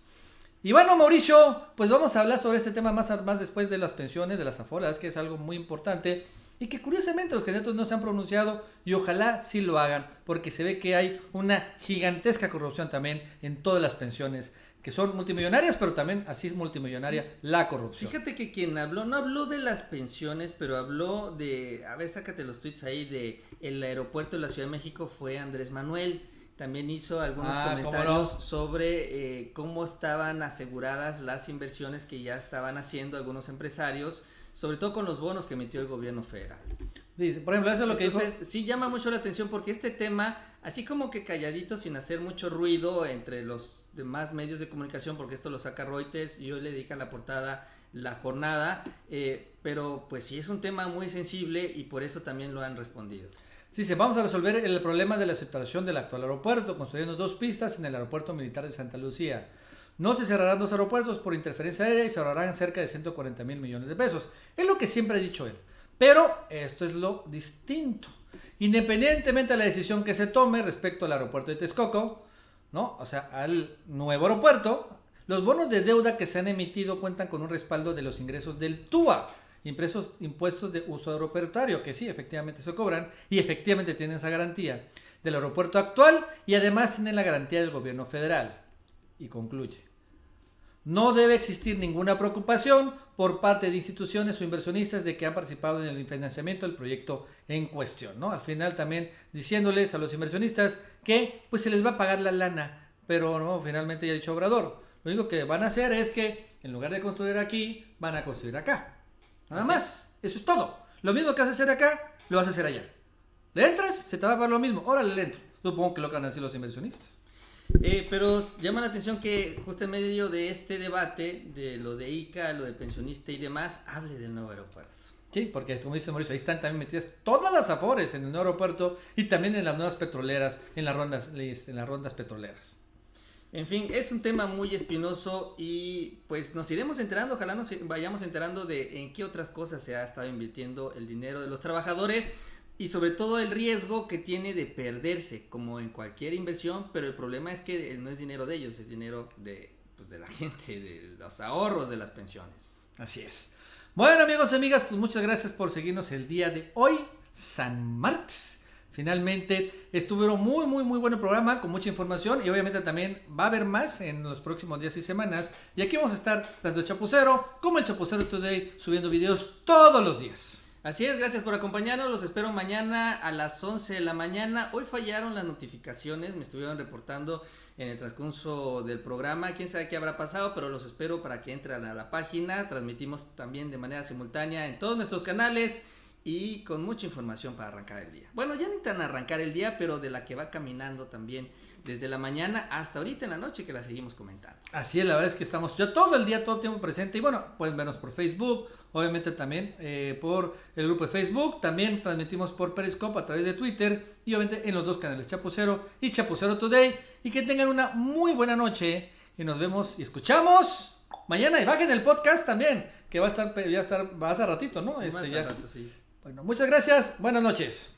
Y bueno, Mauricio, pues vamos a hablar sobre este tema más, más después de las pensiones, de las aforas, que es algo muy importante y que curiosamente los candidatos no se han pronunciado y ojalá sí lo hagan, porque se ve que hay una gigantesca corrupción también en todas las pensiones, que son multimillonarias, pero también así es multimillonaria la corrupción. Fíjate que quien habló, no habló de las pensiones, pero habló de, a ver, sácate los tweets ahí, de el aeropuerto de la Ciudad de México fue Andrés Manuel. También hizo algunos Ah, ¿cómo comentarios no? sobre eh, cómo estaban aseguradas las inversiones que ya estaban haciendo algunos empresarios, sobre todo con los bonos que emitió el gobierno federal. Dice, por ejemplo, eso es lo que Entonces, dijo. sí llama mucho la atención porque este tema, así como que calladito, sin hacer mucho ruido entre los demás medios de comunicación, porque esto lo saca Reuters y hoy le dedican la portada la jornada, eh, pero pues sí es un tema muy sensible y por eso también lo han respondido. Sí, sí, vamos a resolver el problema de la situación del actual aeropuerto, construyendo dos pistas en el aeropuerto militar de Santa Lucía. No se cerrarán dos aeropuertos por interferencia aérea y se ahorrarán cerca de 140 mil millones de pesos. Es lo que siempre ha dicho él. Pero esto es lo distinto. Independientemente de la decisión que se tome respecto al aeropuerto de Texcoco, ¿no? O sea, al nuevo aeropuerto, los bonos de deuda que se han emitido cuentan con un respaldo de los ingresos del TUA, impuestos de uso aeroportuario, que sí, efectivamente se cobran y efectivamente tienen esa garantía del aeropuerto actual y además tienen la garantía del gobierno federal. Y concluye. No debe existir ninguna preocupación por parte de instituciones o inversionistas de que han participado en el financiamiento del proyecto en cuestión, ¿no? Al final también diciéndoles a los inversionistas que pues se les va a pagar la lana, pero no, finalmente ya ha dicho Obrador, lo único que van a hacer es que en lugar de construir aquí, van a construir acá. Nada Así más, eso es todo. Lo mismo que vas a hacer acá, lo vas a hacer allá. ¿Le entras? Se te va a pagar lo mismo. Órale, le entro. Supongo que lo que van a decir los inversionistas. Eh, pero llama la atención que justo en medio de este debate, de lo de ICA, lo de pensionista y demás, hable del nuevo aeropuerto. Sí, porque como dice Mauricio, ahí están también metidas todas las afores en el nuevo aeropuerto y también en las nuevas petroleras, en las rondas, en las rondas petroleras. En fin, es un tema muy espinoso y pues nos iremos enterando, ojalá nos vayamos enterando de en qué otras cosas se ha estado invirtiendo el dinero de los trabajadores y sobre todo el riesgo que tiene de perderse, como en cualquier inversión, pero el problema es que no es dinero de ellos, es dinero de, pues, de la gente, de los ahorros de las pensiones. Así es. Bueno amigos y amigas, pues muchas gracias por seguirnos el día de hoy, San Martes. Finalmente estuvieron muy, muy, muy buen programa con mucha información y obviamente también va a haber más en los próximos días y semanas. Y aquí vamos a estar tanto el Chapucero como el Chapucero Today subiendo videos todos los días. Así es, gracias por acompañarnos. Los espero mañana a las 11 de la mañana. Hoy fallaron las notificaciones, me estuvieron reportando en el transcurso del programa. Quién sabe qué habrá pasado, pero los espero para que entren a la página. Transmitimos también de manera simultánea en todos nuestros canales y con mucha información para arrancar el día. Bueno, ya ni tan arrancar el día, pero de la que va caminando también desde la mañana hasta ahorita en la noche que la seguimos comentando. Así es, la verdad es que estamos yo todo el día, todo el tiempo presente y bueno, pueden vernos por Facebook, obviamente también eh, por el grupo de Facebook, también transmitimos por Periscope a través de Twitter y obviamente en los dos canales Chapucero y Chapucero Today y que tengan una muy buena noche y nos vemos y escuchamos mañana y bajen el podcast también que va a estar ya estar va a ser ratito, ¿no? Este, ya. Rato, sí. Bueno, muchas gracias. Buenas noches.